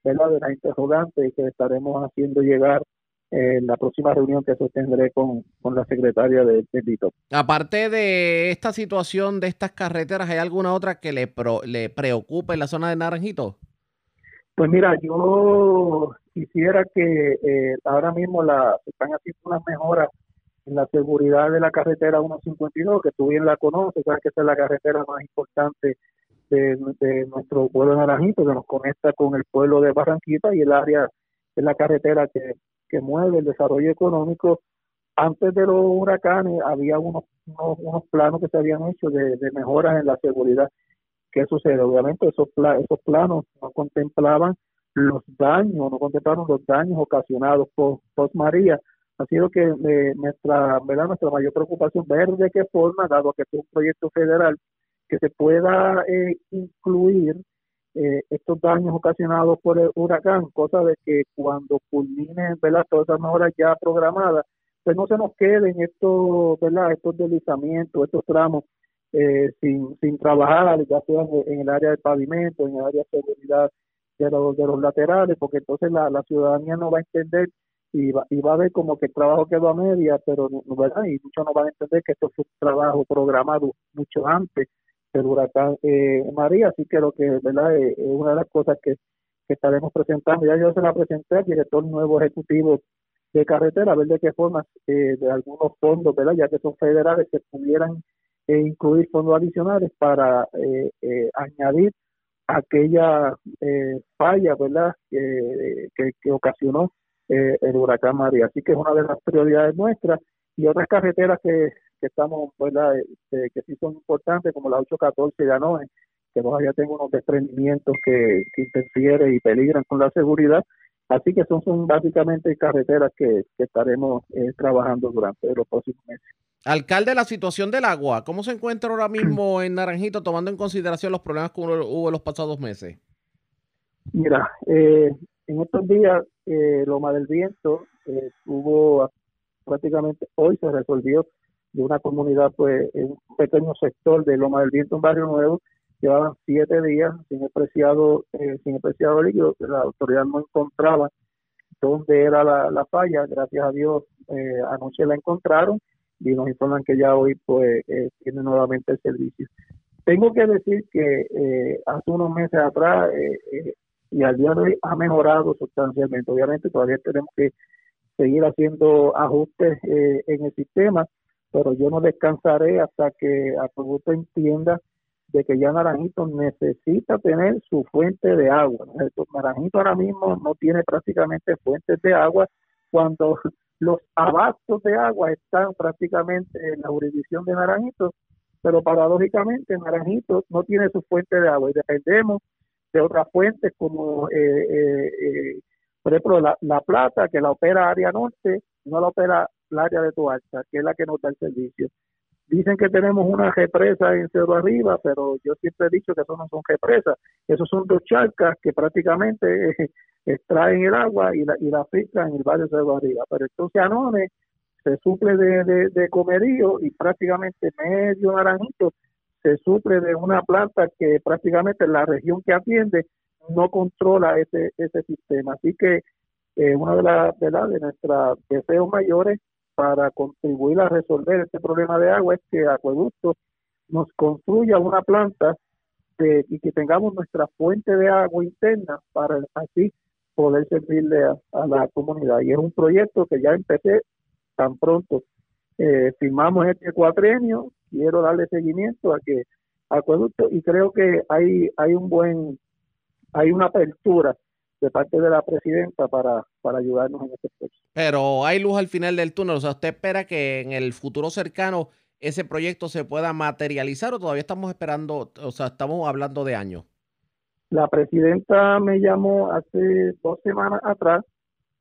¿verdad? de las interrogantes que estaremos haciendo llegar en la próxima reunión que sostendré con, con la secretaria de, de Aparte de esta situación de estas carreteras, ¿hay alguna otra que le, le preocupe en la zona de Naranjito? Pues mira, yo quisiera que eh, ahora mismo la, se están haciendo unas mejoras en la seguridad de la carretera 152, que tú bien la conoces, sabes que esa es la carretera más importante de, de nuestro pueblo de Naranjito, que nos conecta con el pueblo de Barranquita y el área de la carretera que que mueve el desarrollo económico. Antes de los huracanes había unos, unos, planos que se habían hecho de, mejoras en la seguridad. ¿Qué sucede? Obviamente esos, esos planos no contemplaban los daños, no contemplaron los daños ocasionados por, por María. Ha sido que eh, nuestra, ¿verdad? nuestra mayor preocupación ver de qué forma, dado que es un proyecto federal, que se pueda eh, incluir eh, estos daños ocasionados por el huracán, cosa de que cuando culminen todas esas mejoras ya programadas, pues no se nos queden estos, ¿verdad? estos deslizamientos, estos tramos eh, sin, sin trabajar, ya sea en el área del pavimento, en el área de seguridad de los, de los laterales, porque entonces la, la ciudadanía no va a entender y va, y va a ver como que el trabajo quedó a media, pero ¿verdad? y muchos no van a entender que esto fue un trabajo programado mucho antes el huracán eh, María, así que lo que verdad eh, es una de las cosas que, estaremos presentando. Ya yo se la presenté al director nuevo ejecutivo de carretera, a ver de qué forma eh, de algunos fondos, ¿verdad? ya que son federales, que pudieran incluir fondos adicionales para añadir aquella falla ¿verdad? que, que ocasionó el huracán María. Así que es una de las prioridades nuestras y otras carreteras que que estamos, ¿verdad? Este, que sí son importantes, como la 814 de Anoje, que todavía tengo unos desprendimientos que, que interfieren y peligran con la seguridad. Así que son, son básicamente carreteras que, estaremos eh, trabajando durante los próximos meses. Alcalde, la situación del agua, ¿cómo se encuentra ahora mismo <clears throat> en Naranjito, tomando en consideración los problemas que hubo en los pasados meses? Mira, eh, en estos días, eh, Loma del Viento eh, prácticamente, hoy se resolvió de una comunidad, pues, en un pequeño sector de Loma del Viento, un barrio nuevo, llevaban siete días sin el preciado, eh, sin el preciado líquido, la autoridad no encontraba dónde era la, falla, gracias a Dios eh, anoche la encontraron y nos informan que ya hoy pues eh, tiene nuevamente el servicio. Tengo que decir que eh, hace unos meses atrás y al día de hoy ha mejorado sustancialmente. Obviamente todavía tenemos que seguir haciendo ajustes en el sistema, pero yo no descansaré hasta que Acueducto entienda de que ya Naranjito necesita tener su fuente de agua. Naranjito ahora mismo no tiene prácticamente fuentes de agua cuando <laughs> los abastos de agua están prácticamente en la jurisdicción de Naranjito, pero paradójicamente Naranjito no tiene su fuente de agua y dependemos de otras fuentes como, eh, eh, eh, por ejemplo, la, la, Plata, que la opera Área Norte, no la opera la área de Tualta, que es la que nos da el servicio. Dicen que tenemos una represa en Cerro Arriba, pero yo siempre he dicho que eso no son represas, esos son dos charcas que prácticamente extraen el agua y la, y la en el de Cerro Arriba. Pero entonces Anone se suple de, de, comerío y prácticamente medio naranjito se suple de una planta que prácticamente la región que atiende no controla ese, ese sistema. Así que eh, una de, las de, de nuestros deseos mayores para contribuir a resolver este problema de agua es que Acueducto nos construya una planta y que tengamos nuestra fuente de agua interna para así poder servirle a, la comunidad. Y es un proyecto que ya empecé tan pronto eh, firmamos este cuatrenio, quiero darle seguimiento a que Acueducto y creo que hay, hay un buen, hay una apertura de parte de la presidenta para, para ayudarnos en este proceso. Pero hay luz al final del túnel, o sea, ¿usted espera que en el futuro cercano ese proyecto se pueda materializar o todavía estamos esperando, o sea, estamos hablando de años? La presidenta me llamó hace dos semanas atrás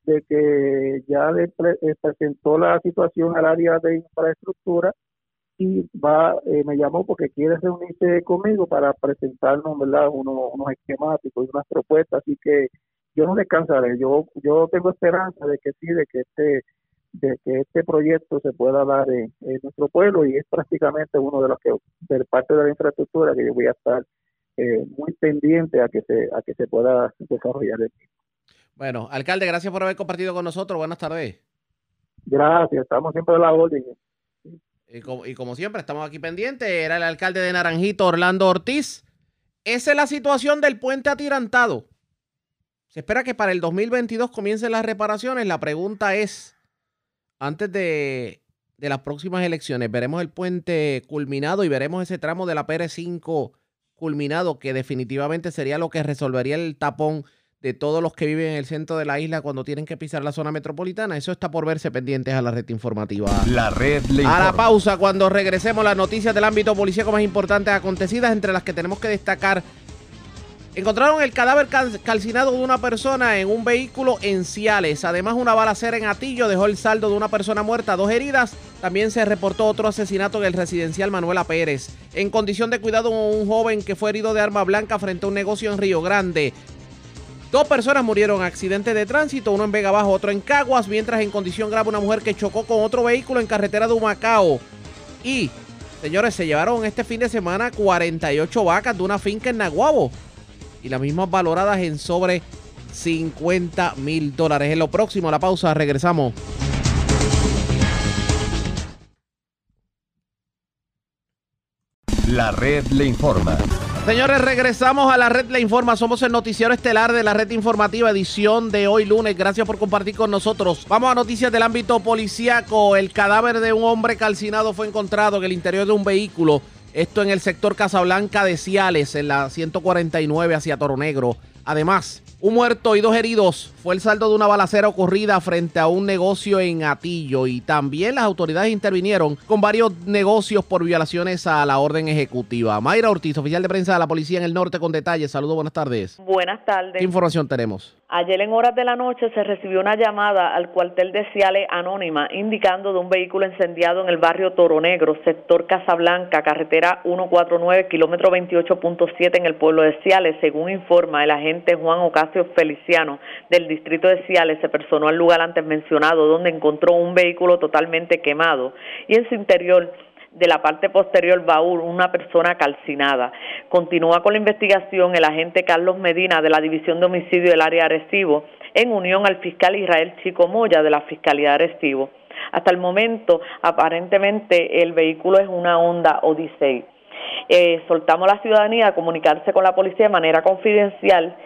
de que ya le eh, presentó la situación al área de infraestructura y va eh, me llamó porque quiere reunirse conmigo para presentarnos ¿verdad? Unos, unos esquemáticos y unas propuestas así que yo no descansaré. Yo, yo tengo esperanza de que sí, de que este, de que este proyecto se pueda dar en, nuestro pueblo y es prácticamente uno de los que, de parte de la infraestructura que yo voy a estar eh, muy pendiente a que se, a que se pueda desarrollar. El bueno, alcalde, gracias por haber compartido con nosotros. Buenas tardes. Gracias, estamos siempre a la orden. Y como, y como siempre, estamos aquí pendientes. Era el alcalde de Naranjito, Orlando Ortiz. Esa es la situación del puente atirantado. Se espera que para el 2022 comiencen las reparaciones. La pregunta es, antes de, las próximas elecciones, veremos el puente culminado y veremos ese tramo de la PR5 culminado, que definitivamente sería lo que resolvería el tapón de todos los que viven en el centro de la isla cuando tienen que pisar la zona metropolitana. Eso está por verse pendientes a la red informativa. La red A la pausa, cuando regresemos, las noticias del ámbito policíaco más importantes acontecidas, entre las que tenemos que destacar Encontraron el cadáver calcinado de una persona en un vehículo en Ciales. Además, una balacera en Atillo dejó el saldo de una persona muerta, dos heridas. También se reportó otro asesinato en el residencial Manuela Pérez. En condición de cuidado, un joven que fue herido de arma blanca frente a un negocio en Río Grande. Dos personas murieron en accidente de tránsito, uno en Vega Bajo, otro en Caguas, mientras en condición grave una mujer que chocó con otro vehículo en carretera de Humacao. Y, señores, se llevaron este fin de semana 48 vacas de una finca en Naguabo y las mismas valoradas en sobre 50 mil dólares. En lo próximo, a la pausa, regresamos. La red le informa. Señores, regresamos a la red Le Informa. Somos el noticiero estelar de la red informativa, edición de hoy lunes. Gracias por compartir con nosotros. Vamos a noticias del ámbito policíaco. El cadáver de un hombre calcinado fue encontrado en el interior de un vehículo esto en el sector Casablanca de Ciales, en la 149 hacia Toro Negro. Además, un muerto y dos heridos fue el saldo de una balacera ocurrida frente a un negocio en Atillo y también las autoridades intervinieron con varios negocios por violaciones a la orden ejecutiva. Mayra Ortiz, oficial de prensa de la policía en el norte con detalles. Saludos, buenas tardes. Buenas tardes. ¿Qué información tenemos? Ayer en horas de la noche se recibió una llamada al cuartel de Ciales Anónima indicando de un vehículo encendiado en el barrio Toro Negro, sector Casablanca, carretera 149, kilómetro 28.7 en el pueblo de Ciales, según informa el agente Juan Ocasio Feliciano del distrito de Ciales, se personó al lugar antes mencionado donde encontró un vehículo totalmente quemado y en su interior de la parte posterior baúl una persona calcinada. Continúa con la investigación el agente Carlos Medina de la División de Homicidio del Área Arecibo en unión al fiscal Israel Chico Moya de la Fiscalía de Arecibo. Hasta el momento, aparentemente, el vehículo es una Honda Odyssey. Eh, soltamos a la ciudadanía a comunicarse con la policía de manera confidencial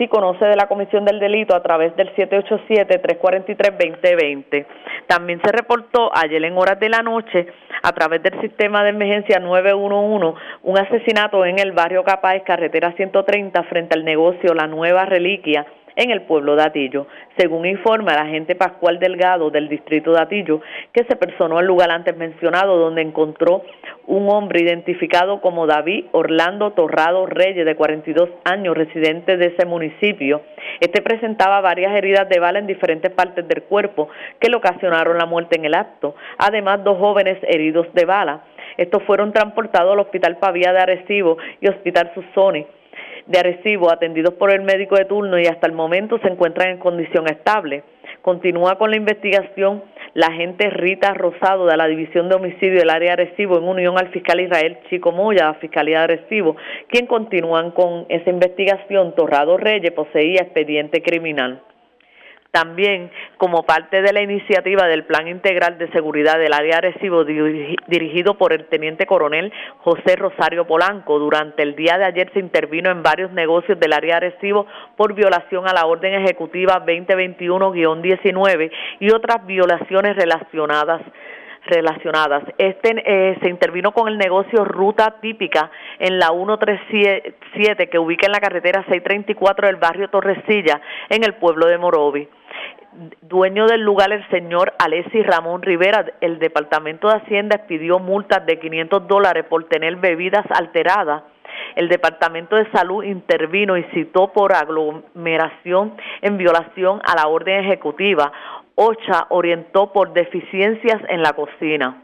si conoce de la comisión del delito a través del 787-343-2020. También se reportó ayer en horas de la noche a través del sistema de emergencia 911 un asesinato en el barrio Capaz, carretera 130, frente al negocio La Nueva Reliquia en el pueblo de Atillo, según informa el agente Pascual Delgado del distrito de Atillo, que se personó al lugar antes mencionado donde encontró un hombre identificado como David Orlando Torrado Reyes, de 42 años, residente de ese municipio. Este presentaba varias heridas de bala en diferentes partes del cuerpo que le ocasionaron la muerte en el acto. Además, dos jóvenes heridos de bala. Estos fueron transportados al Hospital Pavía de Arecibo y Hospital Susoni de Arecibo atendidos por el médico de turno y hasta el momento se encuentran en condición estable. Continúa con la investigación la agente Rita Rosado de la División de Homicidio del área de Arecibo en unión al fiscal Israel Chico Moya, la Fiscalía de Arecibo, quien continúan con esa investigación. Torrado Reyes poseía expediente criminal. También, como parte de la iniciativa del Plan Integral de Seguridad del Área Arecibo, dirigido por el Teniente Coronel José Rosario Polanco, durante el día de ayer se intervino en varios negocios del área Arecibo por violación a la Orden Ejecutiva 2021-19 y otras violaciones relacionadas relacionadas. Este eh, se intervino con el negocio Ruta Típica en la 137 que ubica en la carretera 634 del barrio Torresilla en el pueblo de Morovi dueño del lugar, el señor Alessi Ramón Rivera, el Departamento de Hacienda pidió multas de 500 dólares por tener bebidas alteradas. El Departamento de Salud intervino y citó por aglomeración en violación a la orden ejecutiva. OCHA orientó por deficiencias en la cocina.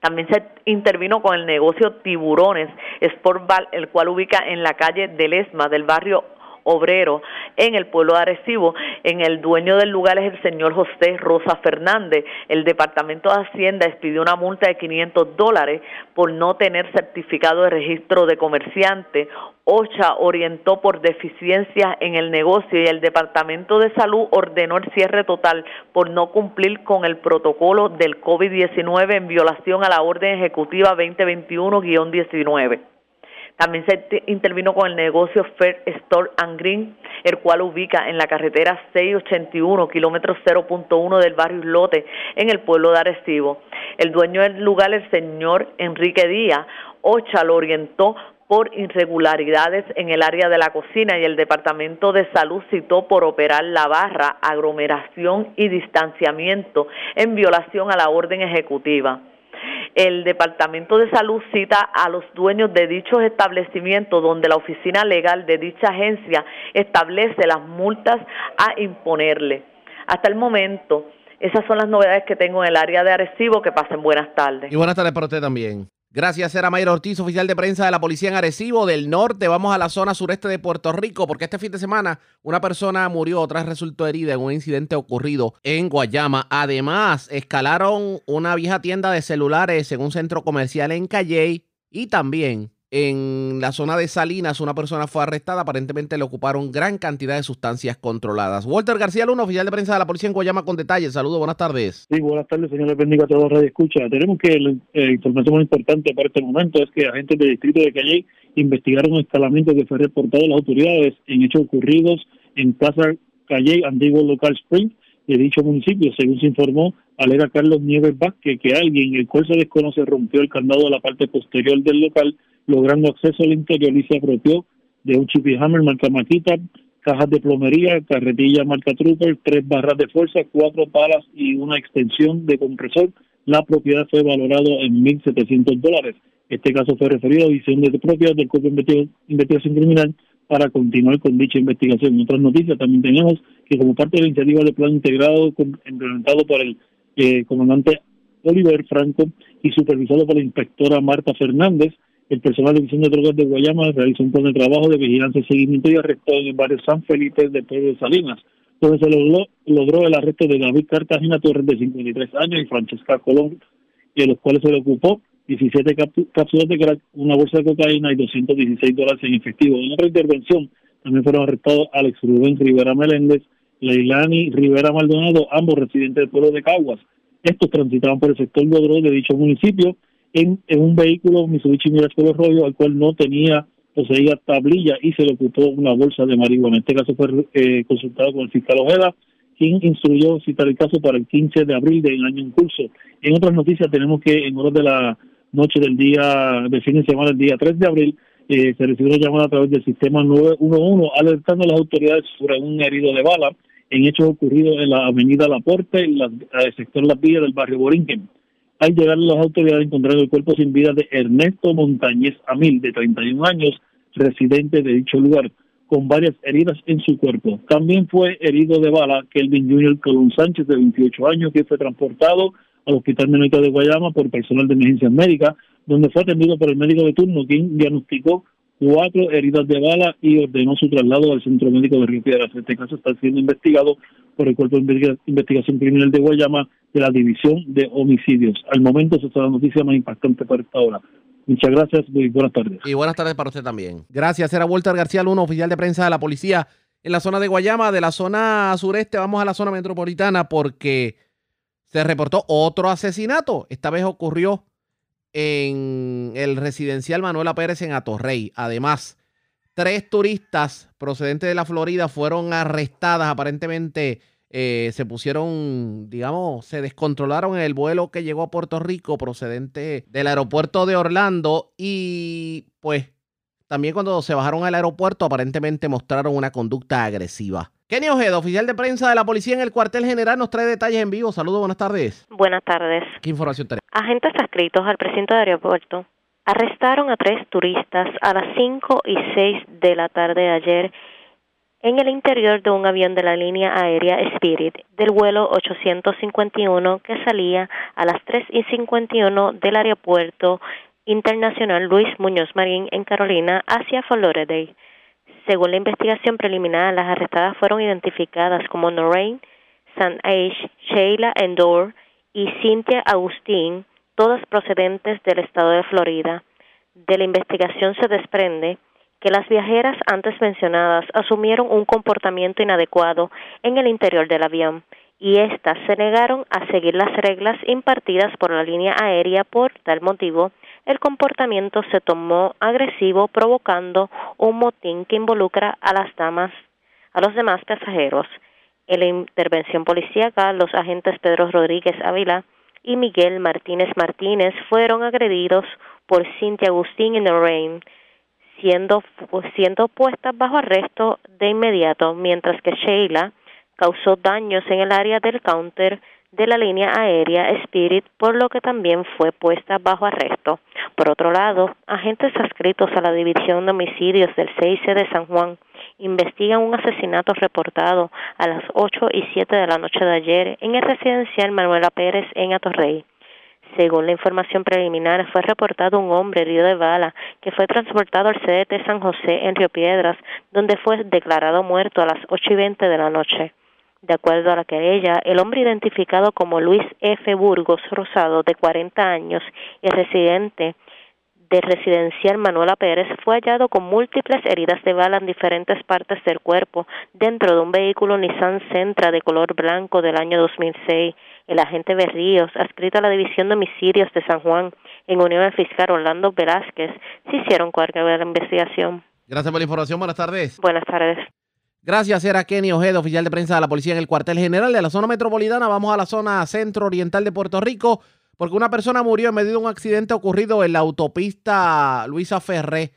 También se intervino con el negocio Tiburones Sport Bar, el cual ubica en la calle del Esma del barrio obrero en el pueblo de Arecibo. En el dueño del lugar es el señor José Rosa Fernández. El Departamento de Hacienda expidió una multa de 500 dólares por no tener certificado de registro de comerciante. OCHA orientó por deficiencias en el negocio y el Departamento de Salud ordenó el cierre total por no cumplir con el protocolo del COVID-19 en violación a la Orden Ejecutiva 2021-19. También se intervino con el negocio Fair Store and Green, el cual ubica en la carretera 681, kilómetro 0.1 del barrio Islote, en el pueblo de Arecibo. El dueño del lugar, el señor Enrique Díaz, Ocha lo orientó por irregularidades en el área de la cocina y el Departamento de Salud citó por operar la barra, aglomeración y distanciamiento en violación a la orden ejecutiva el Departamento de Salud cita a los dueños de dichos establecimientos donde la oficina legal de dicha agencia establece las multas a imponerle. Hasta el momento, esas son las novedades que tengo en el área de Arecibo. Que pasen buenas tardes. Y buenas tardes para usted también. Gracias, era Mayra Ortiz, oficial de prensa de la Policía en Arecibo del Norte. Vamos a la zona sureste de Puerto Rico porque este fin de semana una persona murió, otra resultó herida en un incidente ocurrido en Guayama. Además, escalaron una vieja tienda de celulares en un centro comercial en Calley y también en la zona de Salinas, una persona fue arrestada. Aparentemente le ocuparon gran cantidad de sustancias controladas. Walter García Luna, oficial de prensa de la policía en Guayama, con detalles. Saludos, buenas tardes. Sí, buenas tardes, señor. bendiga a todos los Escucha. Tenemos que la eh, información más importante para este momento es que agentes del distrito de Calle investigaron un escalamiento que fue reportado a las autoridades en hechos ocurridos en Plaza Calle, antiguo local Spring, de dicho municipio. Según se informó, alega Carlos Nieves Vázquez que alguien, el cual se desconoce, rompió el candado de la parte posterior del local logrando acceso al interior y se apropió de un Chippy Hammer marca Maquita, cajas de plomería, carretilla marca Trooper, tres barras de fuerza, cuatro palas y una extensión de compresor. La propiedad fue valorada en 1.700 dólares. Este caso fue referido a visión de propiedad del Cuerpo de Investigación Criminal para continuar con dicha investigación. En otras noticias también tenemos que como parte de la iniciativa de plan integrado implementado por el eh, comandante Oliver Franco y supervisado por la inspectora Marta Fernández, el personal de División de Drogas de Guayama realizó un plan de trabajo de vigilancia y seguimiento y arrestó en el barrio San Felipe de Pueblo de Salinas, donde se logró, logró el arresto de David Cartagena Torres, de 53 años, y Francesca Colón, de los cuales se le ocupó 17 cápsulas de crack, una bolsa de cocaína y 216 dólares en efectivo. En otra intervención también fueron arrestados Alex Rubén Rivera Meléndez, Leilani Rivera Maldonado, ambos residentes del pueblo de Caguas. Estos transitaban por el sector Godró de dicho municipio en, un vehículo Mitsubishi Mirage color rollo al cual no tenía poseía tablilla y se le ocupó una bolsa de marihuana. En este caso fue eh, consultado con el fiscal Ojeda, quien instruyó citar el caso para el 15 de abril del año en curso. En otras noticias tenemos que en horas de la noche del día, de fin de semana, el día 3 de abril, eh, se recibió una llamada a través del sistema 911 alertando a las autoridades sobre un herido de bala en hechos ocurridos en la avenida La Porte, en el sector Las Villas del barrio Borinquen. Al llegar las autoridades encontraron el cuerpo sin vida de Ernesto Montañez Amil, de 31 años, residente de dicho lugar, con varias heridas en su cuerpo. También fue herido de bala Kelvin Junior Colón Sánchez, de 28 años, que fue transportado al Hospital Médico de Guayama por personal de emergencias médicas, donde fue atendido por el médico de turno, quien diagnosticó cuatro heridas de bala y ordenó su traslado al Centro Médico de Río Piedras. Este caso está siendo investigado por el Cuerpo de Investigación Criminal de Guayama de la División de Homicidios. Al momento, esa es la noticia más impactante para esta hora. Muchas gracias y buenas tardes. Y buenas tardes para usted también. Gracias. Era Walter García Luna, oficial de prensa de la policía en la zona de Guayama. De la zona sureste vamos a la zona metropolitana porque se reportó otro asesinato. Esta vez ocurrió en el residencial Manuela Pérez en Atorrey. Además, tres turistas procedentes de la Florida fueron arrestadas. Aparentemente eh, se pusieron, digamos, se descontrolaron en el vuelo que llegó a Puerto Rico procedente del aeropuerto de Orlando y pues también cuando se bajaron al aeropuerto aparentemente mostraron una conducta agresiva. Kenny Ojeda, oficial de prensa de la policía en el cuartel general, nos trae detalles en vivo. Saludos, buenas tardes. Buenas tardes. ¿Qué información tenemos? Agentes adscritos al precinto de aeropuerto arrestaron a tres turistas a las 5 y 6 de la tarde de ayer en el interior de un avión de la línea aérea Spirit del vuelo 851 que salía a las 3 y 51 del aeropuerto internacional Luis Muñoz Marín en Carolina hacia Florida. Según la investigación preliminar, las arrestadas fueron identificadas como Noreen San Sheila Endor y Cynthia Agustín, todas procedentes del estado de Florida. De la investigación se desprende que las viajeras antes mencionadas asumieron un comportamiento inadecuado en el interior del avión y éstas se negaron a seguir las reglas impartidas por la línea aérea. Por tal motivo, el comportamiento se tomó agresivo, provocando un motín que involucra a las damas, a los demás pasajeros. En la intervención policíaca, los agentes Pedro Rodríguez Ávila y Miguel Martínez Martínez fueron agredidos por Cintia Agustín y Lorraine, siendo, siendo puestas bajo arresto de inmediato, mientras que Sheila causó daños en el área del counter de la línea aérea Spirit, por lo que también fue puesta bajo arresto. Por otro lado, agentes adscritos a la División de Homicidios del CIC de San Juan investigan un asesinato reportado a las 8 y 7 de la noche de ayer en el residencial Manuela Pérez en Atorrey. Según la información preliminar, fue reportado un hombre herido de bala que fue transportado al CDT San José en Río Piedras, donde fue declarado muerto a las 8 y 20 de la noche. De acuerdo a la querella, el hombre identificado como Luis F. Burgos Rosado, de 40 años y residente de residencial Manuela Pérez, fue hallado con múltiples heridas de bala en diferentes partes del cuerpo dentro de un vehículo Nissan Sentra de color blanco del año 2006. El agente Berríos, adscrito a la División de Homicidios de San Juan, en unión al fiscal Orlando Velázquez, se hicieron cargo de la investigación. Gracias por la información. Buenas tardes. Buenas tardes. Gracias, era Kenny Ojeda, oficial de prensa de la policía en el cuartel general de la zona metropolitana. Vamos a la zona centro-oriental de Puerto Rico, porque una persona murió en medio de un accidente ocurrido en la autopista Luisa Ferré,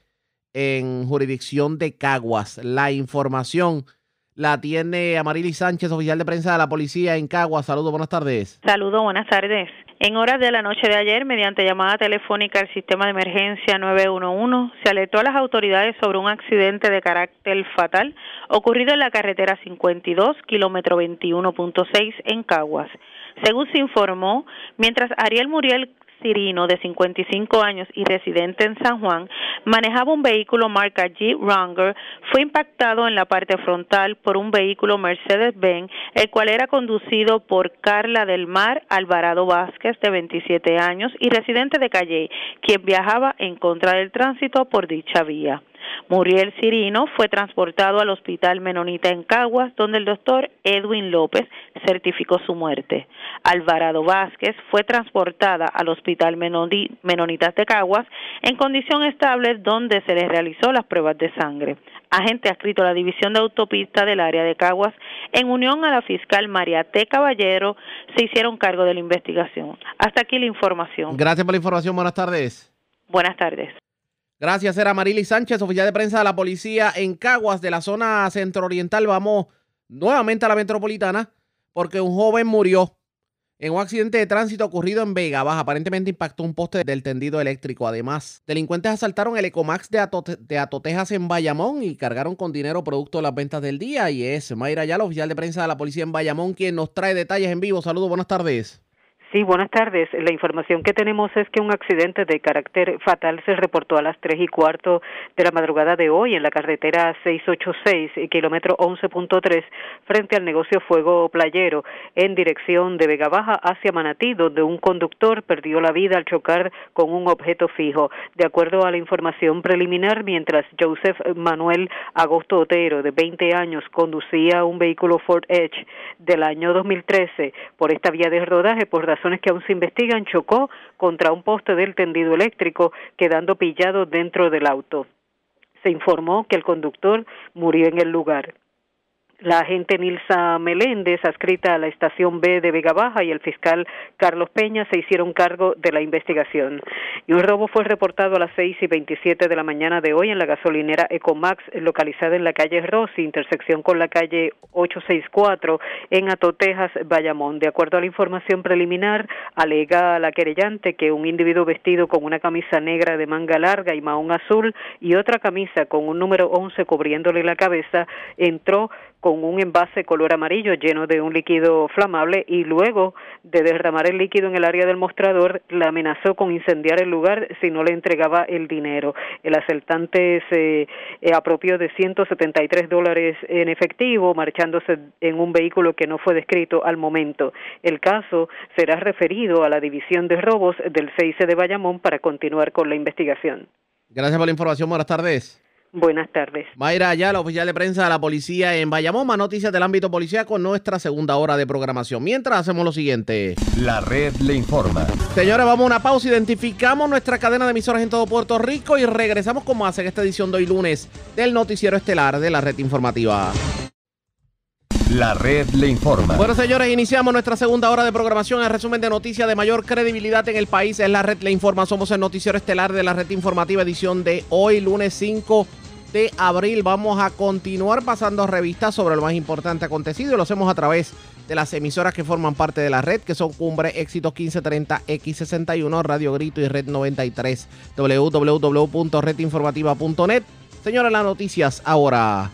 en jurisdicción de Caguas. La información la tiene Amarili Sánchez, oficial de prensa de la policía en Caguas. Saludos, buenas tardes. Saludos, buenas tardes. En horas de la noche de ayer, mediante llamada telefónica al sistema de emergencia 911, se alertó a las autoridades sobre un accidente de carácter fatal ocurrido en la carretera 52, kilómetro 21.6 en Caguas. Según se informó, mientras Ariel Muriel Cirino, de 55 años y residente en San Juan, manejaba un vehículo marca Jeep Wrangler, fue impactado en la parte frontal por un vehículo Mercedes-Benz, el cual era conducido por Carla del Mar Alvarado Vázquez, de 27 años y residente de Calle, quien viajaba en contra del tránsito por dicha vía. Muriel Cirino fue transportado al Hospital Menonita en Caguas, donde el doctor Edwin López certificó su muerte. Alvarado Vázquez fue transportada al Hospital Menonitas de Caguas en condición estable, donde se le realizó las pruebas de sangre. Agente adscrito a la División de Autopista del área de Caguas, en unión a la fiscal María T. Caballero, se hicieron cargo de la investigación. Hasta aquí la información. Gracias por la información. Buenas tardes. Buenas tardes. Gracias, era Marily Sánchez, oficial de prensa de la policía en Caguas, de la zona centro-oriental. Vamos nuevamente a la metropolitana porque un joven murió en un accidente de tránsito ocurrido en Vega Baja. Aparentemente impactó un poste del tendido eléctrico. Además, delincuentes asaltaron el Ecomax de, de Atotejas en Bayamón y cargaron con dinero producto de las ventas del día. Y es Mayra Yala, oficial de prensa de la policía en Bayamón, quien nos trae detalles en vivo. Saludos, buenas tardes. Sí, buenas tardes. La información que tenemos es que un accidente de carácter fatal se reportó a las tres y cuarto de la madrugada de hoy en la carretera 686, kilómetro 11.3, frente al negocio Fuego Playero, en dirección de Vega Baja hacia Manatí, donde un conductor perdió la vida al chocar con un objeto fijo. De acuerdo a la información preliminar, mientras Joseph Manuel Agosto Otero, de 20 años, conducía un vehículo Ford Edge del año 2013 por esta vía de rodaje por razón que aún se investigan, chocó contra un poste del tendido eléctrico, quedando pillado dentro del auto. Se informó que el conductor murió en el lugar. La agente Nilsa Meléndez, adscrita a la estación B de Vega Baja, y el fiscal Carlos Peña se hicieron cargo de la investigación. Y un robo fue reportado a las seis y veintisiete de la mañana de hoy en la gasolinera Ecomax, localizada en la calle Rossi, intersección con la calle 864 en Atotejas, Bayamón. De acuerdo a la información preliminar, alega la querellante que un individuo vestido con una camisa negra de manga larga y mahón azul y otra camisa con un número 11 cubriéndole la cabeza entró con un envase color amarillo lleno de un líquido flamable y luego de derramar el líquido en el área del mostrador la amenazó con incendiar el lugar si no le entregaba el dinero. El asaltante se eh, apropió de 173 dólares en efectivo marchándose en un vehículo que no fue descrito al momento. El caso será referido a la División de Robos del CIC de Bayamón para continuar con la investigación. Gracias por la información. Buenas tardes. Buenas tardes. Mayra la oficial de prensa de la policía en Bayamón, más noticias del ámbito policía con nuestra segunda hora de programación. Mientras hacemos lo siguiente. La red le informa. Señores, vamos a una pausa, identificamos nuestra cadena de emisoras en todo Puerto Rico y regresamos como hace esta edición de hoy lunes del noticiero estelar de la red informativa. La red le informa. Bueno, señores, iniciamos nuestra segunda hora de programación. El resumen de noticias de mayor credibilidad en el país es la red le informa. Somos el noticiero estelar de la red informativa edición de hoy, lunes 5 de abril. Vamos a continuar pasando revistas sobre lo más importante acontecido y lo hacemos a través de las emisoras que forman parte de la red, que son Cumbre, Éxitos 1530, X61, Radio Grito y Red 93, www.redinformativa.net. Señores, las noticias ahora.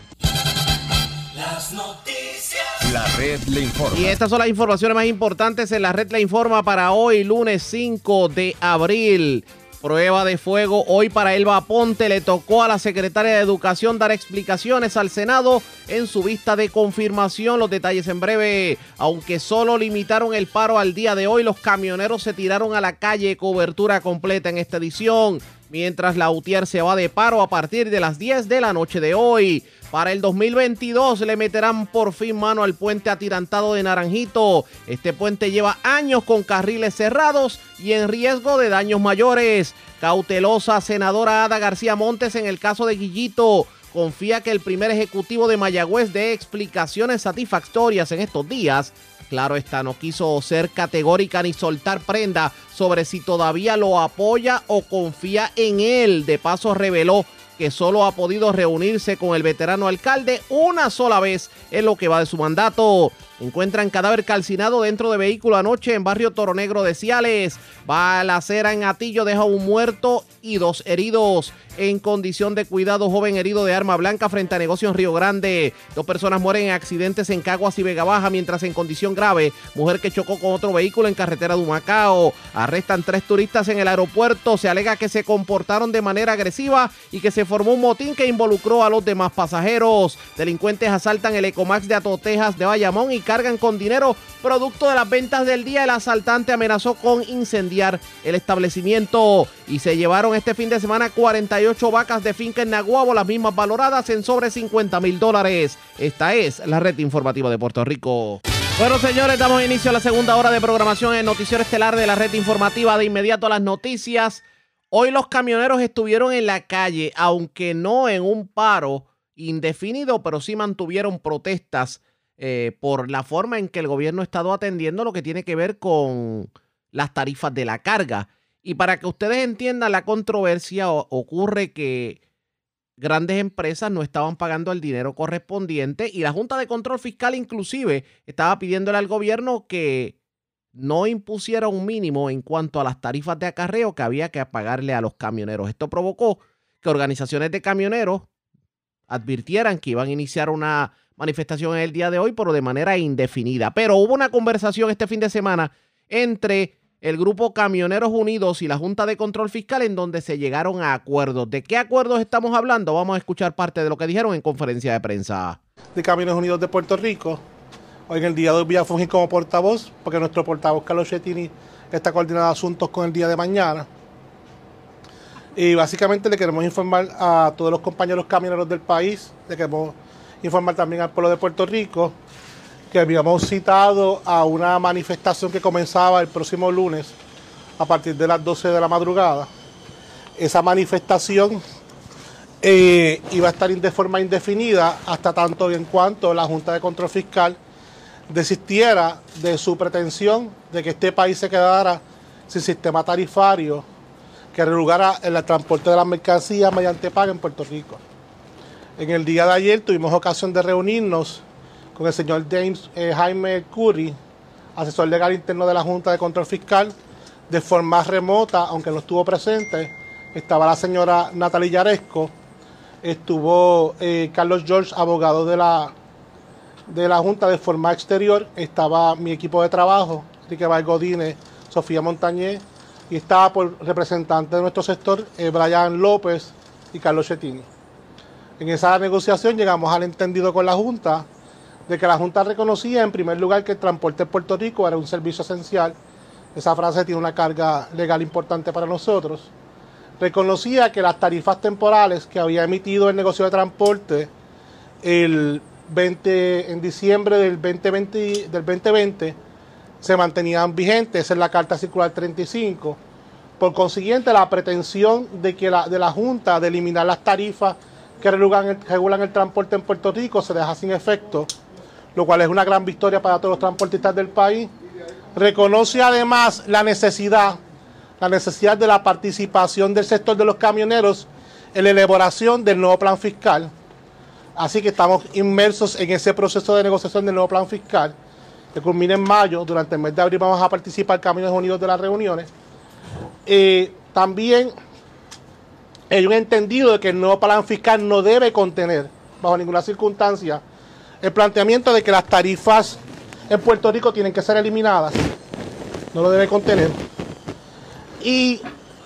Las noticias. La red le informa. Y estas son las informaciones más importantes en la red le informa para hoy, lunes 5 de abril. Prueba de fuego hoy para Elba Ponte. Le tocó a la secretaria de Educación dar explicaciones al Senado en su vista de confirmación. Los detalles en breve. Aunque solo limitaron el paro al día de hoy, los camioneros se tiraron a la calle. Cobertura completa en esta edición. Mientras la UTIER se va de paro a partir de las 10 de la noche de hoy. Para el 2022 le meterán por fin mano al puente atirantado de Naranjito. Este puente lleva años con carriles cerrados y en riesgo de daños mayores. Cautelosa senadora Ada García Montes en el caso de Guillito. Confía que el primer ejecutivo de Mayagüez dé explicaciones satisfactorias en estos días. Claro está, no quiso ser categórica ni soltar prenda sobre si todavía lo apoya o confía en él. De paso reveló que solo ha podido reunirse con el veterano alcalde una sola vez en lo que va de su mandato. Encuentran cadáver calcinado dentro de vehículo anoche en barrio Toro Negro de Ciales. Va a la acera en Atillo, deja un muerto y dos heridos. En condición de cuidado, joven herido de arma blanca frente a negocio en Río Grande. Dos personas mueren en accidentes en Caguas y Vega Baja, mientras en condición grave, mujer que chocó con otro vehículo en carretera de Humacao. Arrestan tres turistas en el aeropuerto. Se alega que se comportaron de manera agresiva y que se formó un motín que involucró a los demás pasajeros. Delincuentes asaltan el Ecomax de Atotejas de Bayamón y cargan con dinero producto de las ventas del día. El asaltante amenazó con incendiar el establecimiento y se llevaron este fin de semana 48 vacas de finca en Naguabo, las mismas valoradas en sobre 50 mil dólares. Esta es la red informativa de Puerto Rico. Bueno, señores, damos inicio a la segunda hora de programación en Noticiero Estelar de la red informativa. De inmediato a las noticias. Hoy los camioneros estuvieron en la calle, aunque no en un paro indefinido, pero sí mantuvieron protestas eh, por la forma en que el gobierno ha estado atendiendo lo que tiene que ver con las tarifas de la carga. Y para que ustedes entiendan la controversia, ocurre que grandes empresas no estaban pagando el dinero correspondiente y la Junta de Control Fiscal inclusive estaba pidiéndole al gobierno que no impusiera un mínimo en cuanto a las tarifas de acarreo que había que pagarle a los camioneros. Esto provocó que organizaciones de camioneros advirtieran que iban a iniciar una manifestación en el día de hoy, pero de manera indefinida. Pero hubo una conversación este fin de semana entre el grupo Camioneros Unidos y la Junta de Control Fiscal en donde se llegaron a acuerdos. ¿De qué acuerdos estamos hablando? Vamos a escuchar parte de lo que dijeron en conferencia de prensa. De Camioneros Unidos de Puerto Rico. Hoy en el día de hoy voy a fungir como portavoz, porque nuestro portavoz Carlos Chettini está coordinando asuntos con el día de mañana. Y básicamente le queremos informar a todos los compañeros camioneros del país de que hemos informar también al pueblo de Puerto Rico que habíamos citado a una manifestación que comenzaba el próximo lunes a partir de las 12 de la madrugada. Esa manifestación eh, iba a estar de forma indefinida hasta tanto y en cuanto la Junta de Control Fiscal desistiera de su pretensión de que este país se quedara sin sistema tarifario que relugara el transporte de las mercancías mediante paga en Puerto Rico. En el día de ayer tuvimos ocasión de reunirnos con el señor James eh, Jaime Curry, asesor legal interno de la Junta de Control Fiscal, de forma remota, aunque no estuvo presente. Estaba la señora Natalia Yaresco, estuvo eh, Carlos George, abogado de la, de la Junta de forma exterior, estaba mi equipo de trabajo, Enrique Valgodine, Sofía Montañez, y estaba por representante de nuestro sector, eh, Brian López y Carlos Chetini. En esa negociación llegamos al entendido con la Junta de que la Junta reconocía en primer lugar que el transporte en Puerto Rico era un servicio esencial. Esa frase tiene una carga legal importante para nosotros. Reconocía que las tarifas temporales que había emitido el negocio de transporte el 20, en diciembre del 2020, del 2020 se mantenían vigentes, esa es la Carta Circular 35. Por consiguiente, la pretensión de que la, de la Junta de eliminar las tarifas que regulan el, transporte en Puerto Rico se deja sin efecto, lo cual es una gran victoria para todos los transportistas del país. Reconoce además la necesidad, la necesidad de la participación del sector de los camioneros en la elaboración del nuevo plan fiscal. Así que estamos inmersos en ese proceso de negociación del nuevo plan fiscal, que culmina en mayo. Durante el mes de abril vamos a participar Caminos Unidos de las reuniones. Eh, también hay un entendido de que el nuevo plan fiscal no debe contener, bajo ninguna circunstancia, el planteamiento de que las tarifas en Puerto Rico tienen que ser eliminadas. No lo debe contener. Y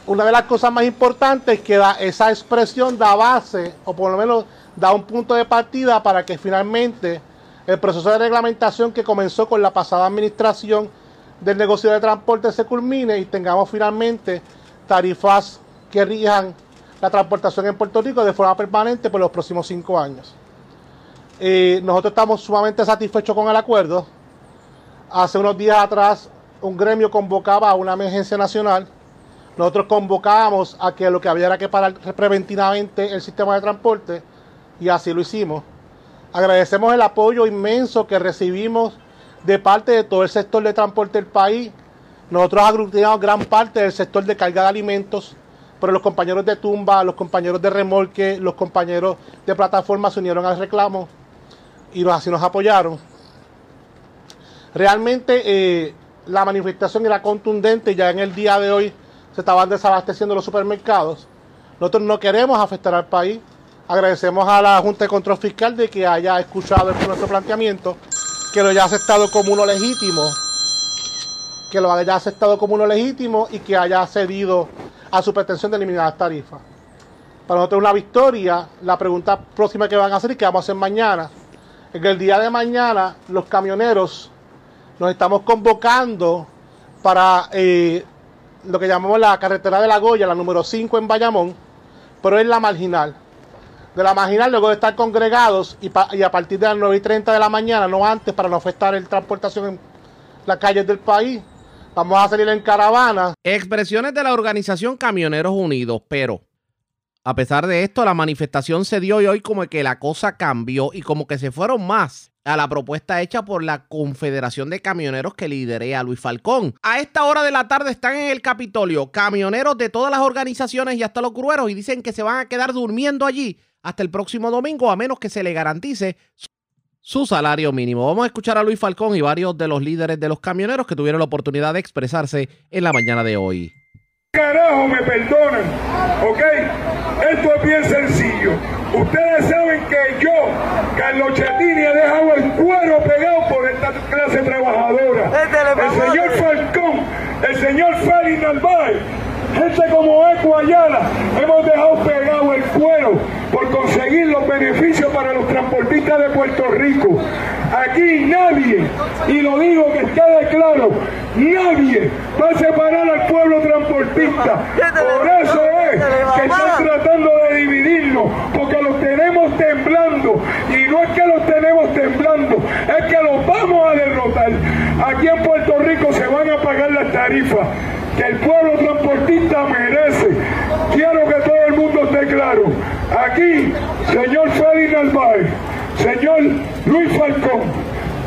una de las cosas más importantes es que da, esa expresión da base, o por lo menos da un punto de partida para que finalmente el proceso de reglamentación que comenzó con la pasada administración del negocio de transporte se culmine y tengamos finalmente tarifas que rijan la transportación en Puerto Rico de forma permanente por los próximos cinco años. Eh, nosotros estamos sumamente satisfechos con el acuerdo. Hace unos días atrás un gremio convocaba a una emergencia nacional. Nosotros convocábamos a que lo que había era que parar preventivamente el sistema de transporte y así lo hicimos. Agradecemos el apoyo inmenso que recibimos de parte de todo el sector de transporte del país. Nosotros aglutinamos gran parte del sector de carga de alimentos pero los compañeros de tumba, los compañeros de remolque, los compañeros de plataforma se unieron al reclamo y así nos apoyaron. Realmente eh, la manifestación era contundente, ya en el día de hoy se estaban desabasteciendo los supermercados. Nosotros no queremos afectar al país. Agradecemos a la Junta de Control Fiscal de que haya escuchado nuestro planteamiento, que lo haya aceptado como uno legítimo, que lo haya aceptado como uno legítimo y que haya cedido a su pretensión de eliminar las tarifas. Para nosotros es una victoria. La pregunta próxima que van a hacer y que vamos a hacer mañana. Es que el día de mañana los camioneros nos estamos convocando para eh, lo que llamamos la carretera de la Goya, la número 5 en Bayamón, pero es la marginal. De la marginal, luego de estar congregados y, a partir de las 9 y 30 de la mañana, no antes, para no afectar el transportación en las calles del país, vamos a salir en caravana. Expresiones de la organización Camioneros Unidos, pero a pesar de esto, la manifestación se dio y hoy como que la cosa cambió y como que se fueron más a la propuesta hecha por la Confederación de Camioneros que liderea Luis Falcón. A esta hora de la tarde están en el Capitolio camioneros de todas las organizaciones y hasta los grueros y dicen que se van a quedar durmiendo allí hasta el próximo domingo a menos que se le garantice su salario mínimo. Vamos a escuchar a Luis Falcón y varios de los líderes de los camioneros que tuvieron la oportunidad de expresarse en la mañana de hoy. Carajo, me perdonan, ¿ok? Esto es bien sencillo. Ustedes saben que yo, Carlos Chetini, he dejado el cuero pegado por esta clase trabajadora. El señor Falcón, el señor Félix Narváez, gente como Eco Ayala, hemos dejado pegado el cuero por conseguir los beneficios para los transportistas de Puerto Rico. Aquí nadie, y lo digo que quede claro, nadie va a separar al pueblo transportista. Por eso es que están tratando de dividirnos, porque los tenemos temblando. Y no es que los tenemos temblando, es que los vamos a derrotar. Aquí en Puerto Rico se van a pagar las tarifas que el pueblo transportista merece. Quiero que todo el mundo esté claro. Aquí, señor Félix Narváez, señor Luis Falcón,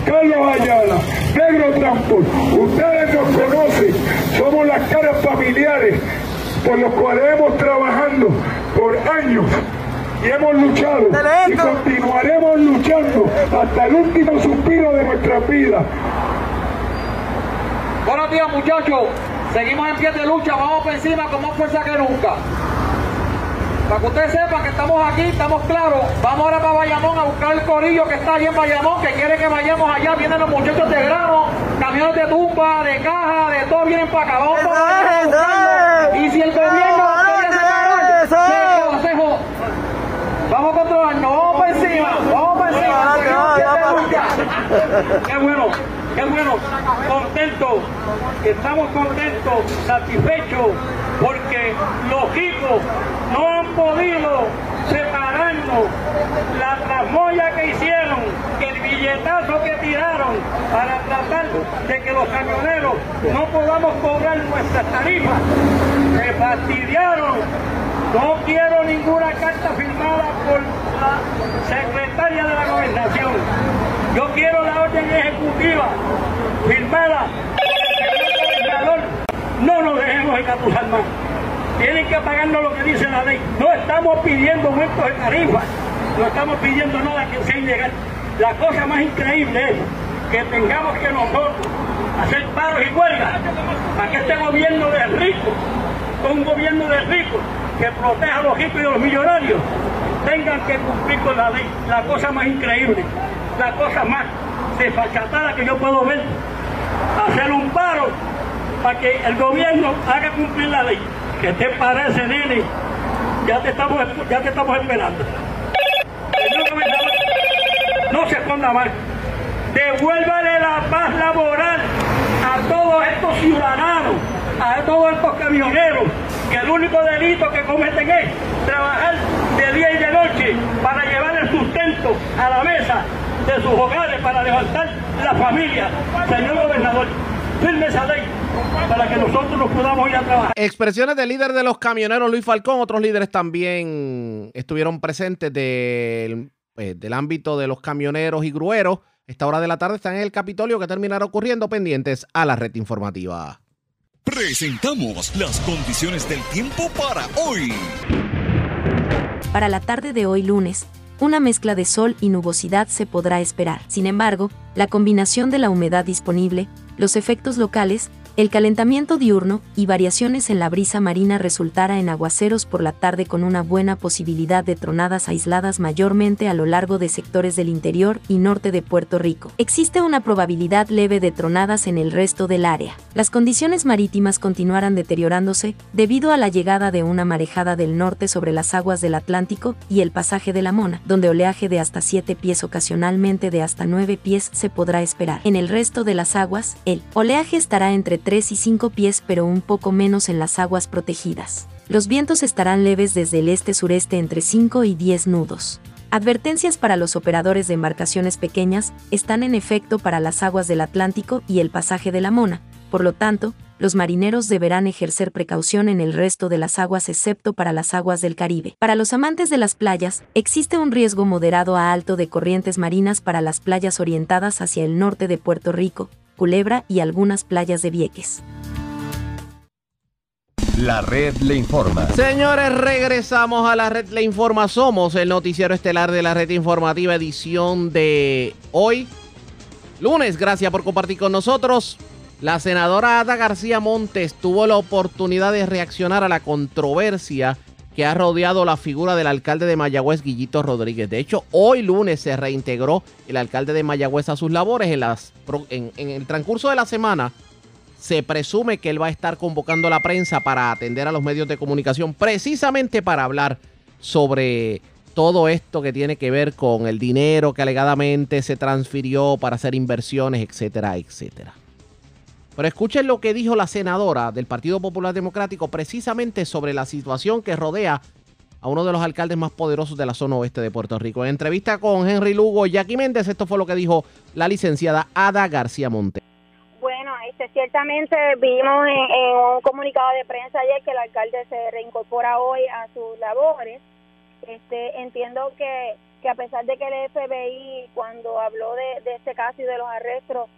Carlos Ayala, Negro Transport, ustedes nos conocen, somos las caras familiares por los cuales hemos trabajando por años y hemos luchado y continuaremos luchando hasta el último suspiro de nuestra vida. Buenos días muchachos, seguimos en pie de lucha, vamos por encima con más fuerza que nunca. Para que ustedes sepan que estamos aquí, estamos claros. Vamos ahora para Bayamón a buscar el corillo que está allí en Bayamón, que quiere que vayamos allá. Vienen los muchachos de grano, camiones de tumba, de caja, de todo vienen para acá. Vamos para allá Y si el gobierno quiere separar, se consejo. Vamos a controlarnos, vamos para encima, vamos. Qué bueno, qué bueno, contento, estamos contentos, satisfechos, porque los ricos no han podido separarnos la tramoya que hicieron, el billetazo que tiraron para tratar de que los camioneros no podamos cobrar nuestras tarifas. Se fastidiaron. No quiero ninguna carta firmada por la secretaria de la gobernación. Yo quiero la orden ejecutiva firmada por el gobernador. No nos dejemos engatusar más tienen que pagarnos lo que dice la ley. No estamos pidiendo aumentos de tarifas, no estamos pidiendo nada que sea ilegal. La cosa más increíble es que tengamos que nosotros hacer paros y huelgas para que este gobierno de ricos, un gobierno de ricos que proteja a los ricos y a los millonarios, tengan que cumplir con la ley. La cosa más increíble, la cosa más desfachatada que yo puedo ver, hacer un paro para que el gobierno haga cumplir la ley. ¿Qué te parece, nene? Ya te estamos, ya te estamos esperando. No se esconda más. Devuélvale la paz laboral a todos estos ciudadanos, a todos estos camioneros, que el único delito que cometen es trabajar de día y de noche para llevar el sustento a la mesa de sus hogares, para levantar la familia. Señor gobernador, firme esa ley para que nosotros nos podamos ir a trabajar. Expresiones del líder de los camioneros, Luis Falcón. Otros líderes también estuvieron presentes del, pues, del ámbito de los camioneros y grueros. Esta hora de la tarde están en el Capitolio que terminará ocurriendo pendientes a la red informativa. Presentamos las condiciones del tiempo para hoy. Para la tarde de hoy lunes, una mezcla de sol y nubosidad se podrá esperar. Sin embargo, la combinación de la humedad disponible, los efectos locales, el calentamiento diurno y variaciones en la brisa marina resultará en aguaceros por la tarde con una buena posibilidad de tronadas aisladas mayormente a lo largo de sectores del interior y norte de Puerto Rico. Existe una probabilidad leve de tronadas en el resto del área. Las condiciones marítimas continuarán deteriorándose debido a la llegada de una marejada del norte sobre las aguas del Atlántico y el pasaje de la Mona, donde oleaje de hasta 7 pies ocasionalmente de hasta 9 pies se podrá esperar. En el resto de las aguas, el oleaje estará entre 3 y 5 pies pero un poco menos en las aguas protegidas. Los vientos estarán leves desde el este-sureste entre 5 y 10 nudos. Advertencias para los operadores de embarcaciones pequeñas están en efecto para las aguas del Atlántico y el pasaje de la Mona, por lo tanto, los marineros deberán ejercer precaución en el resto de las aguas excepto para las aguas del Caribe. Para los amantes de las playas, existe un riesgo moderado a alto de corrientes marinas para las playas orientadas hacia el norte de Puerto Rico, Culebra y algunas playas de Vieques. La red le informa. Señores, regresamos a la red le informa. Somos el noticiero estelar de la red informativa edición de hoy, lunes. Gracias por compartir con nosotros. La senadora Ada García Montes tuvo la oportunidad de reaccionar a la controversia que ha rodeado la figura del alcalde de Mayagüez, Guillito Rodríguez. De hecho, hoy lunes se reintegró el alcalde de Mayagüez a sus labores. En, las, en, el transcurso de la semana se presume que él va a estar convocando a la prensa para atender a los medios de comunicación, precisamente para hablar sobre todo esto que tiene que ver con el dinero que alegadamente se transfirió para hacer inversiones, etcétera, etcétera. Pero escuchen lo que dijo la senadora del Partido Popular Democrático precisamente sobre la situación que rodea a uno de los alcaldes más poderosos de la zona oeste de Puerto Rico. En entrevista con Henry Lugo y Jackie Méndez, esto fue lo que dijo la licenciada Ada García Monte. Bueno, este, ciertamente vimos en, un comunicado de prensa ayer que el alcalde se reincorpora hoy a sus labores. Este, entiendo que, que a pesar de que el FBI cuando habló de, de este caso y de los arrestos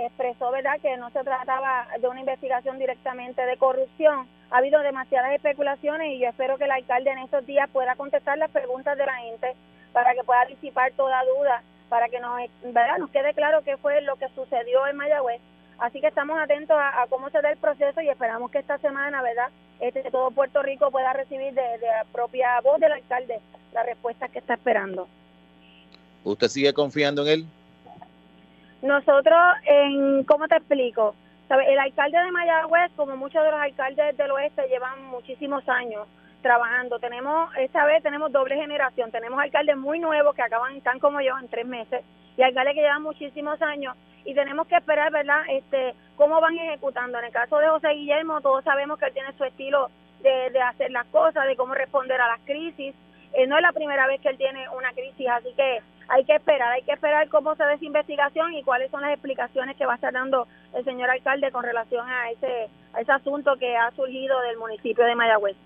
expresó verdad que no se trataba de una investigación directamente de corrupción. Ha habido demasiadas especulaciones y yo espero que el alcalde en estos días pueda contestar las preguntas de la gente para que pueda disipar toda duda, para que nos, ¿verdad? nos quede claro qué fue lo que sucedió en Mayagüez. Así que estamos atentos a, cómo se da el proceso y esperamos que esta semana, ¿verdad? Este, todo Puerto Rico pueda recibir de, de la propia voz del alcalde la respuesta que está esperando. ¿Usted sigue confiando en él? Nosotros, en, ¿cómo te explico? El alcalde de Mayagüez, como muchos de los alcaldes del oeste, llevan muchísimos años trabajando. Tenemos, esta vez tenemos doble generación. Tenemos alcaldes muy nuevos que acaban, tan como yo, en tres meses, y alcaldes que llevan muchísimos años. Y tenemos que esperar, ¿verdad?, este, cómo van ejecutando. En el caso de José Guillermo, todos sabemos que él tiene su estilo de, de hacer las cosas, de cómo responder a las crisis. Eh, no es la primera vez que él tiene una crisis, así que hay que esperar, hay que esperar cómo se ve esa investigación y cuáles son las explicaciones que va a estar dando el señor alcalde con relación a ese, a ese asunto que ha surgido del municipio de Mayagüez.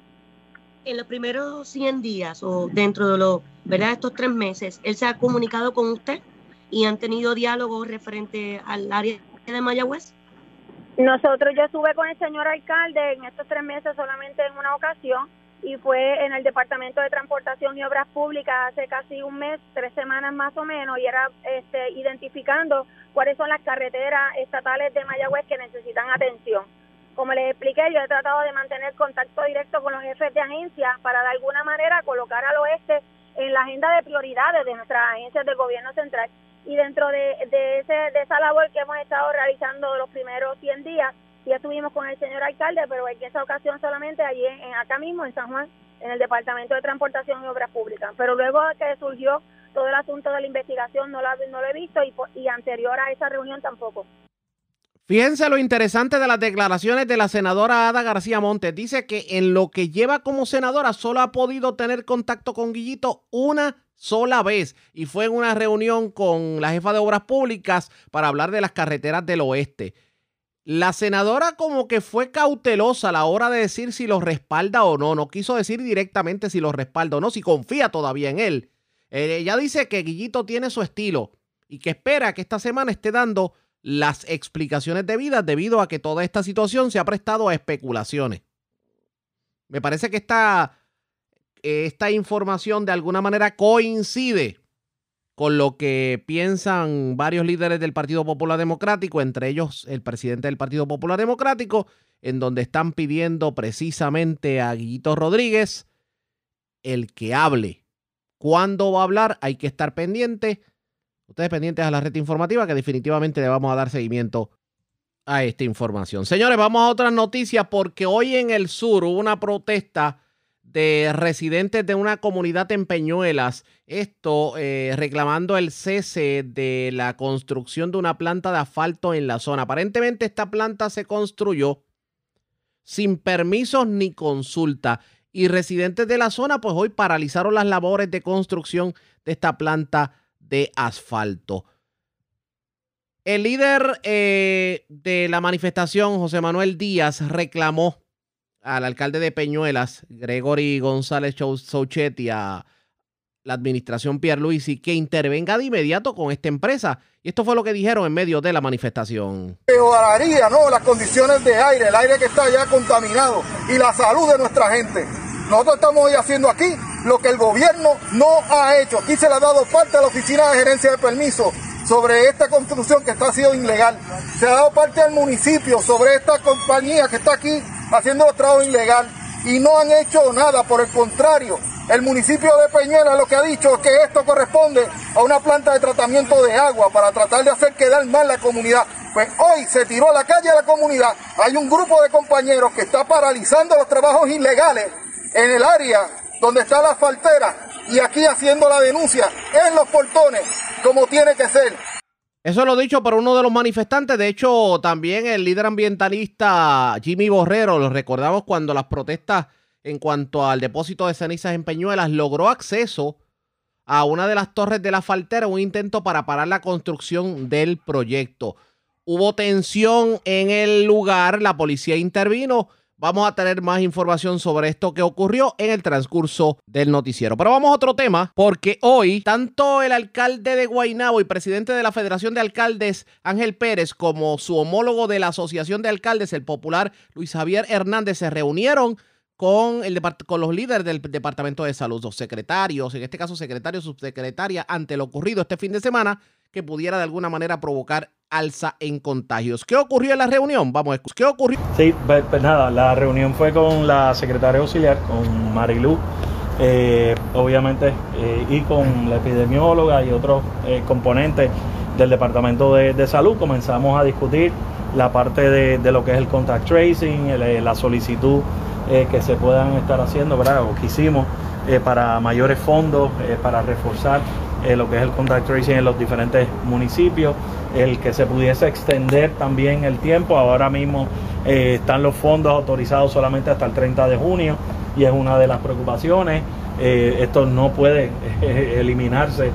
En los primeros 100 días o dentro de los, ¿verdad? estos tres meses, ¿él se ha comunicado con usted y han tenido diálogo referente al área de Mayagüez? Nosotros, yo estuve con el señor alcalde en estos tres meses solamente en una ocasión y fue en el Departamento de Transportación y Obras Públicas hace casi un mes, tres semanas más o menos, y era este, identificando cuáles son las carreteras estatales de Mayagüez que necesitan atención. Como les expliqué, yo he tratado de mantener contacto directo con los jefes de agencia para de alguna manera colocar al oeste en la agenda de prioridades de nuestras agencias del gobierno central. Y dentro de, de, ese, de esa labor que hemos estado realizando los primeros 100 días, ya estuvimos con el señor alcalde, pero en esa ocasión solamente allí, en, acá mismo, en San Juan, en el Departamento de Transportación y Obras Públicas. Pero luego que surgió todo el asunto de la investigación, no, no lo he visto y, y anterior a esa reunión tampoco. Fíjense lo interesante de las declaraciones de la senadora Ada García Montes. Dice que en lo que lleva como senadora solo ha podido tener contacto con Guillito una sola vez y fue en una reunión con la jefa de obras públicas para hablar de las carreteras del oeste. La senadora como que fue cautelosa a la hora de decir si lo respalda o no. No quiso decir directamente si lo respalda o no, si confía todavía en él. Eh, ella dice que Guillito tiene su estilo y que espera que esta semana esté dando las explicaciones debidas debido a que toda esta situación se ha prestado a especulaciones. Me parece que esta, esta información de alguna manera coincide con lo que piensan varios líderes del Partido Popular Democrático, entre ellos el presidente del Partido Popular Democrático, en donde están pidiendo precisamente a Guillito Rodríguez el que hable. ¿Cuándo va a hablar? Hay que estar pendiente. Ustedes pendientes a la red informativa que definitivamente le vamos a dar seguimiento a esta información. Señores, vamos a otras noticias porque hoy en el sur hubo una protesta de residentes de una comunidad en Peñuelas, esto eh, reclamando el cese de la construcción de una planta de asfalto en la zona. Aparentemente esta planta se construyó sin permisos ni consulta y residentes de la zona pues hoy paralizaron las labores de construcción de esta planta de asfalto. El líder eh, de la manifestación, José Manuel Díaz, reclamó al alcalde de Peñuelas, Gregory González Souchetti, a la administración Pierluisi, que intervenga de inmediato con esta empresa. Y esto fue lo que dijeron en medio de la manifestación. Mejoraría ¿no? las condiciones de aire, el aire que está ya contaminado y la salud de nuestra gente. Nosotros estamos hoy haciendo aquí lo que el gobierno no ha hecho. Aquí se le ha dado parte a la Oficina de Gerencia de Permiso sobre esta construcción que está siendo ilegal. Se ha dado parte al municipio sobre esta compañía que está aquí haciendo trabajo ilegal y no han hecho nada, por el contrario, el municipio de Peñuela lo que ha dicho es que esto corresponde a una planta de tratamiento de agua para tratar de hacer quedar mal la comunidad. Pues hoy se tiró a la calle a la comunidad. Hay un grupo de compañeros que está paralizando los trabajos ilegales en el área donde está la faltera y aquí haciendo la denuncia en los portones, como tiene que ser. Eso lo dicho por uno de los manifestantes. De hecho, también el líder ambientalista Jimmy Borrero, lo recordamos cuando las protestas en cuanto al depósito de cenizas en Peñuelas logró acceso a una de las torres de la faltera, un intento para parar la construcción del proyecto. Hubo tensión en el lugar, la policía intervino Vamos a tener más información sobre esto que ocurrió en el transcurso del noticiero. Pero vamos a otro tema, porque hoy tanto el alcalde de Guaynabo y presidente de la Federación de Alcaldes, Ángel Pérez, como su homólogo de la Asociación de Alcaldes, el popular Luis Javier Hernández, se reunieron con, el, con los líderes del Departamento de Salud, los secretarios, en este caso secretario, subsecretaria, ante lo ocurrido este fin de semana, que pudiera de alguna manera provocar alza en contagios. ¿Qué ocurrió en la reunión? Vamos a escuchar. ¿Qué ocurrió? Sí, pues, pues, nada, la reunión fue con la secretaria auxiliar, con Marilu, eh, obviamente, eh, y con la epidemióloga y otros eh, componentes del Departamento de, Salud. Comenzamos a discutir la parte de, lo que es el contact tracing, la solicitud que se puedan estar haciendo, ¿verdad? O que hicimos para mayores fondos, para reforzar lo que es el contact tracing en los diferentes municipios el que se pudiese extender también el tiempo. Ahora mismo eh, están los fondos autorizados solamente hasta el 30 de junio y es una de las preocupaciones. Eh, esto no puede eh, eliminarse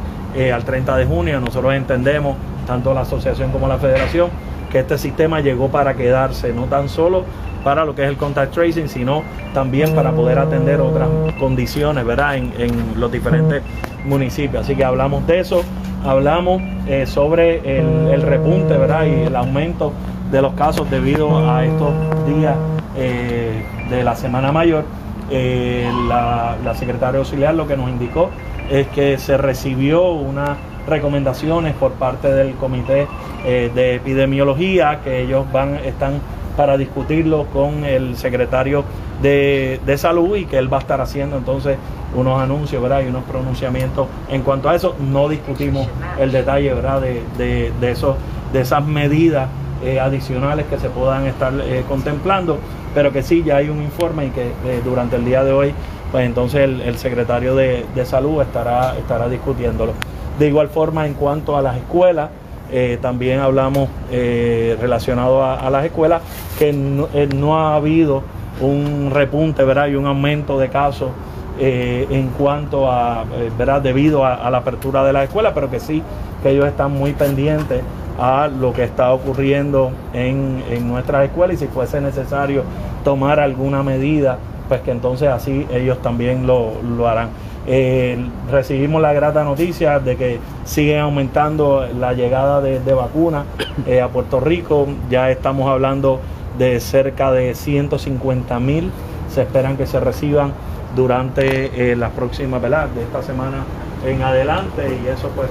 al 30 de junio. Nosotros entendemos, tanto la asociación como la federación, que este sistema llegó para quedarse, no tan solo para lo que es el contact tracing, sino también para poder atender otras condiciones, ¿verdad? En, en los diferentes municipios. Así que hablamos de eso hablamos eh, sobre el, repunte ¿verdad? y el aumento de los casos debido a estos días eh, de la Semana Mayor. Eh, la, secretaria auxiliar lo que nos indicó es que se recibió unas recomendaciones por parte del comité de epidemiología que ellos van están para discutirlo con el secretario de, de salud y que él va a estar haciendo entonces unos anuncios ¿verdad? y unos pronunciamientos en cuanto a eso. No discutimos el detalle ¿verdad? De, de, de, eso, de esas medidas eh, adicionales que se puedan estar eh, contemplando, pero que sí, ya hay un informe y que eh, durante el día de hoy, pues entonces el, secretario de, salud estará, estará discutiéndolo. De igual forma, en cuanto a las escuelas, también hablamos relacionado a, a, las escuelas, que no, no ha habido un repunte ¿verdad? y un aumento de casos eh, en cuanto a, eh, ¿verdad? Debido a, la apertura de la escuela, pero que sí, que ellos están muy pendientes a lo que está ocurriendo en, en nuestras escuelas y si fuese necesario tomar alguna medida, pues que entonces así ellos también lo, lo harán. recibimos la grata noticia de que sigue aumentando la llegada de, vacunas <coughs> a Puerto Rico. Ya estamos hablando de cerca de 150 mil. Se esperan que se reciban durante las próximas, ¿verdad? De esta semana en adelante y eso pues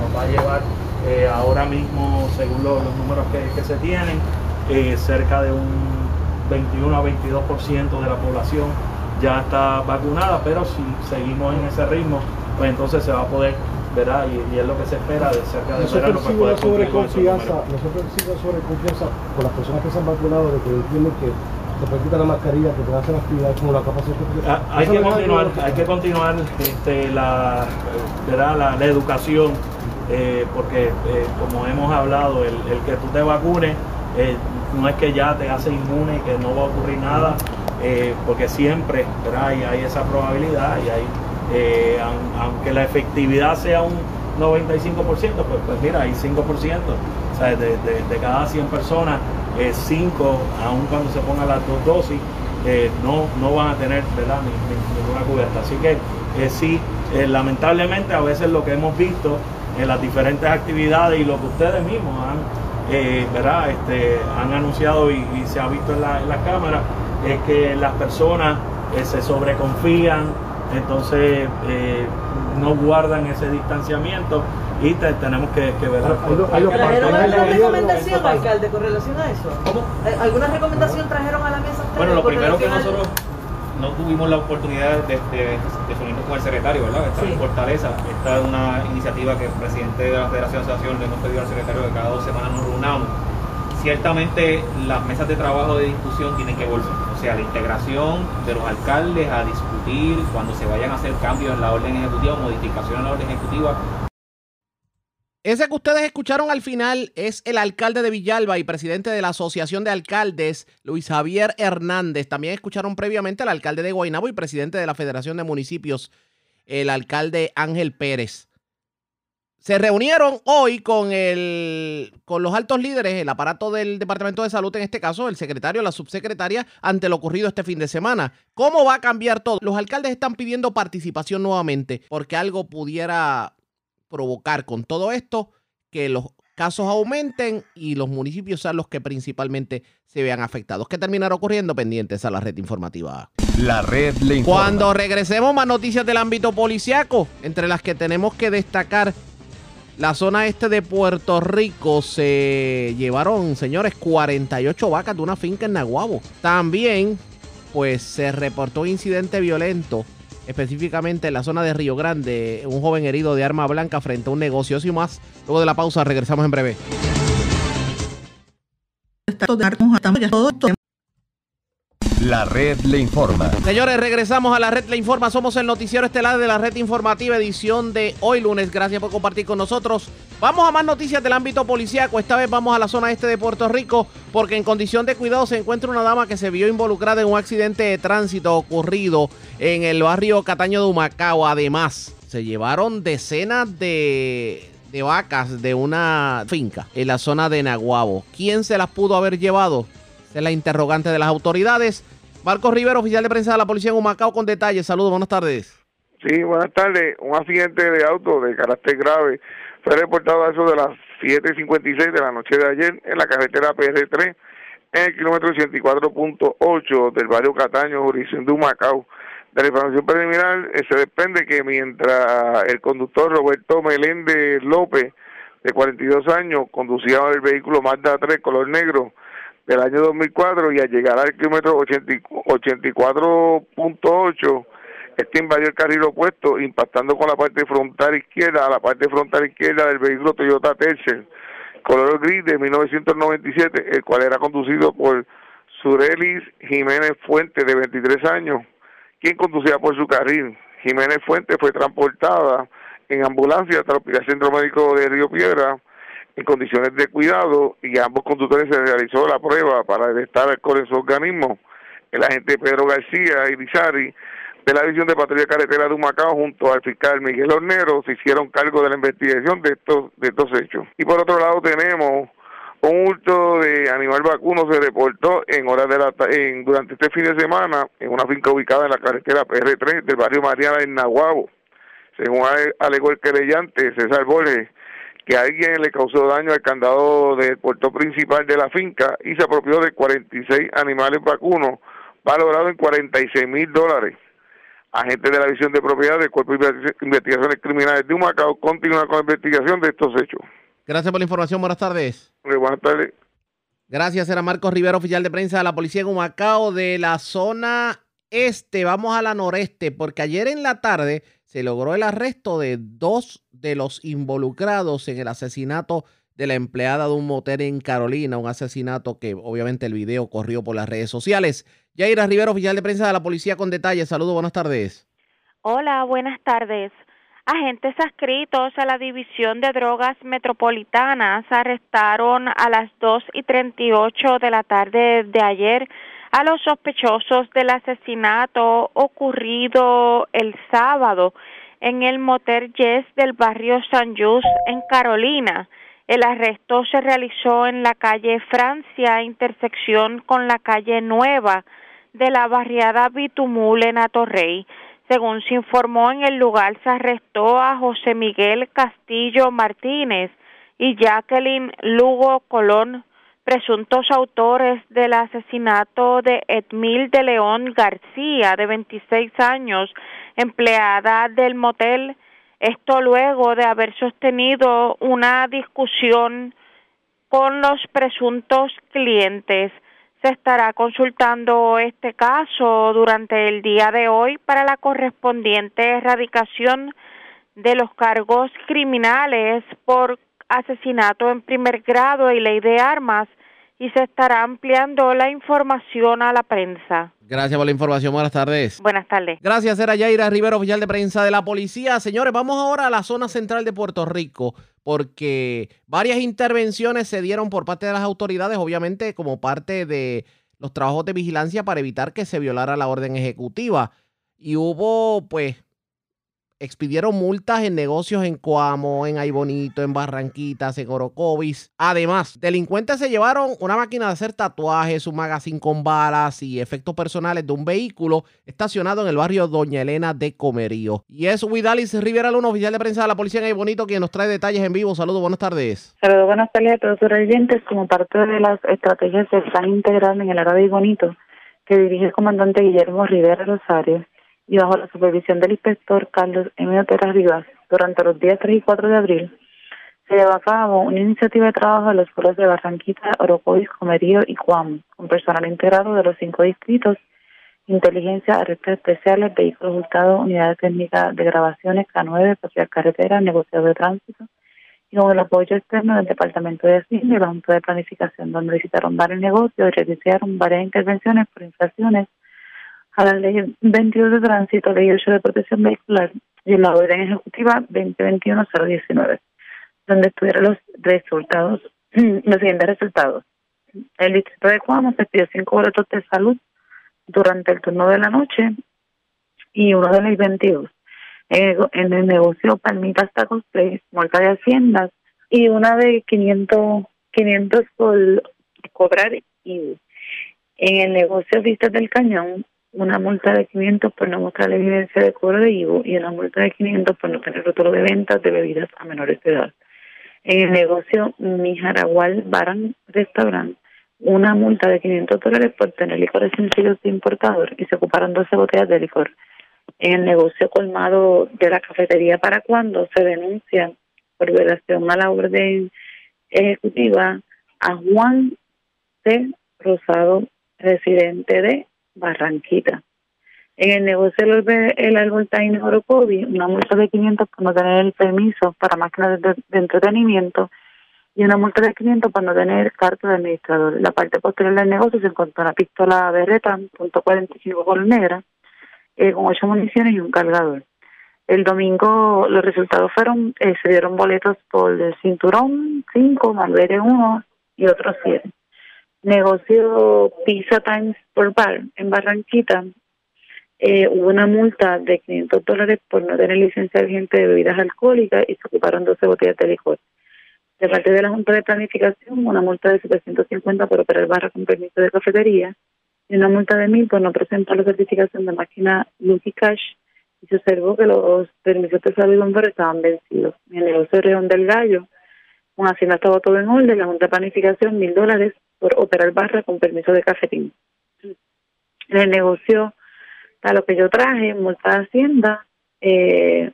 nos va a llevar eh, ahora mismo, según los, números que, se tienen, eh, cerca de un 21 a 22% de la población ya está vacunada, pero si seguimos en ese ritmo, pues entonces se va a poder, ¿verdad? Y, es lo que se espera de cerca de verano para poder sobre confianza, Nosotros sobre confianza con las personas que se han vacunado de que entienden que se puede quitar la mascarilla, que pueden hacer actividades como la capacidad. Ah, hay, que continuar, hay que continuar este, la, ¿verdad? la educación eh, porque eh, como hemos hablado, el, que tú te vacunes eh, no es que ya te hace inmune y que no va a ocurrir nada, porque siempre Hay, hay, esa probabilidad y hay, aunque la efectividad sea un 95%, pues, pues mira, hay 5%, o sea, de, cada 100 personas, 5, aun cuando se pongan las dos dosis, no, no van a tener ¿verdad? ninguna cubierta. Así que sí, lamentablemente a veces lo que hemos visto en las diferentes actividades y lo que ustedes mismos han, eh, ¿verdad? Este, han anunciado y, se ha visto en la, en cámara, es que las personas eh, se sobreconfían, entonces eh, no guardan ese distanciamiento y tenemos que, ver. ¿Trajeron alguna recomendación, alcalde, con relación a eso? ¿Alguna recomendación trajeron a la mesa? Bueno, lo primero que nosotros no tuvimos la oportunidad de, de, con el secretario, ¿verdad? Está en Fortaleza. Esta es una iniciativa que el presidente de la Federación de Asociación le hemos pedido al secretario que cada dos semanas nos reunamos. Ciertamente las mesas de trabajo de discusión tienen que volver. O sea, la integración de los alcaldes a discutir cuando se vayan a hacer cambios en la orden ejecutiva, modificaciones en la orden ejecutiva, ese que ustedes escucharon al final es el alcalde de Villalba y presidente de la Asociación de Alcaldes, Luis Javier Hernández. También escucharon previamente al alcalde de Guaynabo y presidente de la Federación de Municipios, el alcalde Ángel Pérez. Se reunieron hoy con, el, con los altos líderes, el aparato del Departamento de Salud, en este caso, el secretario, la subsecretaria, ante lo ocurrido este fin de semana. ¿Cómo va a cambiar todo? Los alcaldes están pidiendo participación nuevamente porque algo pudiera provocar con todo esto que los casos aumenten y los municipios sean los que principalmente se vean afectados. ¿Qué terminará ocurriendo? Pendientes a la red informativa. La red le informa. Cuando regresemos, más noticias del ámbito policiaco, entre las que tenemos que destacar. La zona este de Puerto Rico se llevaron, señores, 48 vacas de una finca en Naguabo. También, pues se reportó un incidente violento específicamente en la zona de Río Grande, un joven herido de arma blanca frente a un negocio. y más, luego de la pausa, regresamos en breve. La red le informa. Señores, regresamos a la red le informa. Somos el noticiero estelar de la red informativa edición de hoy lunes. Gracias por compartir con nosotros. Vamos a más noticias del ámbito policíaco. Esta vez vamos a la zona este de Puerto Rico porque en condición de cuidado se encuentra una dama que se vio involucrada en un accidente de tránsito ocurrido en el barrio Cataño de Humacao. Además, se llevaron decenas de, de vacas de una finca en la zona de Naguabo. ¿Quién se las pudo haber llevado? Es la interrogante de las autoridades. Marcos Rivero, oficial de prensa de la policía en Humacao, con detalles. Saludos, buenas tardes. Sí, buenas tardes. Un accidente de auto de carácter grave fue reportado a eso de las 7.56 de la noche de ayer en la carretera PR3 en el kilómetro 84.8 del barrio Cataño, jurisdicción de Humacao. De la información preliminar eh, se desprende que mientras el conductor Roberto Meléndez López, de 42 años, conducía el vehículo Mazda 3 color negro, del año 2004 y al llegar al kilómetro 84.8 este invadió el carril opuesto impactando con la parte frontal izquierda a la parte frontal izquierda del vehículo Toyota Tercel color gris de 1997 el cual era conducido por Surelis Jiménez Fuentes de 23 años quien conducía por su carril. Jiménez Fuentes fue transportada en ambulancia hasta el Hospital Centro Médico de Río Piedra en condiciones de cuidado y ambos conductores se realizó la prueba para detectar alcohol en su organismo. El agente Pedro García y Bizarri de la División de Patrulla Carretera de Humacao junto al fiscal Miguel Hornero se hicieron cargo de la investigación de estos, de estos hechos. Y por otro lado tenemos un hurto de animal vacuno se reportó en horas de la en, durante este fin de semana en una finca ubicada en la carretera PR3 del barrio Mariana en Nahuabo. según alegó el querellante César Borges, que alguien le causó daño al candado del puerto principal de la finca y se apropió de 46 animales vacunos, valorado en 46 mil dólares. Agentes de la Visión de Propiedad del Cuerpo de Investigaciones Criminales de Humacao continúa con la investigación de estos hechos. Gracias por la información. Buenas tardes. buenas tardes. Gracias, era Marcos Rivera, oficial de prensa de la Policía de Humacao de la zona este. Vamos a la noreste, porque ayer en la tarde se logró el arresto de dos de los involucrados en el asesinato de la empleada de un motel en Carolina, un asesinato que obviamente el video corrió por las redes sociales. Yaira Rivera, oficial de prensa de la policía con detalles. Saludos, buenas tardes. Hola, buenas tardes. Agentes adscritos a la División de Drogas Metropolitanas arrestaron a las 2 y 38 de la tarde de ayer a los sospechosos del asesinato ocurrido el sábado en el motel Yes del barrio San Jus en Carolina. El arresto se realizó en la calle Francia, intersección con la calle Nueva de la barriada Bitumul en Atorrey. Según se informó en el lugar, se arrestó a José Miguel Castillo Martínez y Jacqueline Lugo Colón presuntos autores del asesinato de Edmil de León García, de 26 años, empleada del motel. Esto luego de haber sostenido una discusión con los presuntos clientes. Se estará consultando este caso durante el día de hoy para la correspondiente erradicación de los cargos criminales por asesinato en primer grado y ley de armas y se estará ampliando la información a la prensa. Gracias por la información. Buenas tardes. Buenas tardes. Gracias, era Yaira Rivera, oficial de prensa de la policía. Señores, vamos ahora a la zona central de Puerto Rico porque varias intervenciones se dieron por parte de las autoridades, obviamente como parte de los trabajos de vigilancia para evitar que se violara la orden ejecutiva. Y hubo, pues, expidieron multas en negocios en Coamo, en Aybonito, en Barranquitas, en Orocovis. Además, delincuentes se llevaron una máquina de hacer tatuajes, un magazine con balas y efectos personales de un vehículo estacionado en el barrio Doña Elena de Comerío. Y es Widalis Rivera Luna, oficial de prensa de la policía en Aybonito, quien nos trae detalles en vivo. Saludos, buenas tardes. Saludos, buenas tardes a todos los oyentes. Como parte de las estrategias de plan integral en el área de Aybonito, que dirige el comandante Guillermo Rivera Rosario, y bajo la supervisión del inspector Carlos M. Otera Rivas, durante los días 3 y 4 de abril, se llevó a cabo una iniciativa de trabajo en los pueblos de Barranquita, Orocovis, Comerío y Cuamo, con personal integrado de los cinco distritos, inteligencia, arrestos especiales, vehículos hurtados, unidades técnicas de grabaciones, K9, social carretera, negociado de tránsito, y con el apoyo externo del Departamento de Hacienda y la Junta de Planificación, donde visitaron varios negocios y realizaron varias intervenciones por infracciones a la ley 22 de tránsito, ley 8 de protección vehicular y la orden ejecutiva 2021-019, donde estuvieron los resultados, <clears throat> los siguientes resultados. El distrito de Cuamo se pidió cinco boletos de salud durante el turno de la noche y uno de ley 22. En el, negocio Palmitas Tacos Place, multa de haciendas y una de 500, 500 por cobrar y en el negocio Vistas del Cañón una multa de 500 por no mostrar la evidencia de cobro de IVO y una multa de 500 por no tener rótulo de ventas de bebidas a menores de edad. En el negocio Mijaragual Baran Restaurant, una multa de 500 dólares por tener licores sencillos de importador y se ocuparon 12 botellas de licor. En el negocio colmado de la cafetería para cuando se denuncia por violación a la orden ejecutiva a Juan C. Rosado, residente de Barranquita. En el negocio del el árbol Taino Orocovi, una multa de 500 por no tener el permiso para máquinas de, entretenimiento y una multa de 500 por no tener carta de administrador. En la parte posterior del negocio se encontró una pistola Beretta .45 color negra con ocho municiones y un cargador. El domingo los resultados fueron, eh, se dieron boletos por el cinturón 5, Malvere 1 y otros 7 negocio Pizza Times por Bar en Barranquita, eh, hubo una multa de 500 dólares por no tener licencia vigente de bebidas alcohólicas y se ocuparon 12 botellas de licor. De parte de la Junta de Planificación, una multa de 750 por operar barra con permiso de cafetería y una multa de 1000 por no presentar la certificación de máquina Lucky Cash y se observó que los permisos de salud estaban vencidos. En el negocio de Reón del Gallo, con Hacienda estaba todo en orden, la Junta de Planificación, mil dólares por operar barra con permiso de cafetín. En el negocio, a lo que yo traje, multa de Hacienda, eh,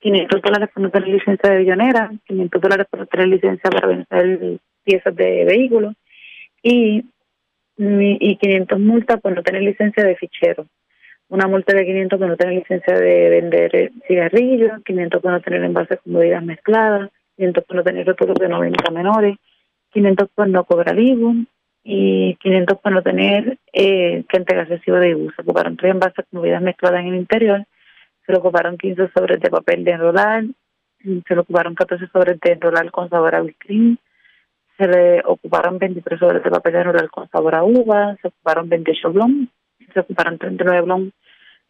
500 dólares por no tener licencia de billonera, 500 dólares por no tener licencia para vender piezas de vehículos y, y 500 multas por no tener licencia de fichero. Una multa de 500 por no tener licencia de vender cigarrillos, 500 por no tener envases con bebidas mezcladas, 500 por no tener repuestos de 90 menores, 500 por no cobrar IVU y 500 por no tener eh, que entregar recibo de IVU. Se ocuparon tres envases con bebidas mezcladas en el interior se le ocuparon 15 sobres de papel de enrolar, se le ocuparon 14 sobres de enrolar con sabor a cream, se le ocuparon 23 sobres de papel de enrolar con sabor a uva, se ocuparon 28 blom, se ocuparon 39 blom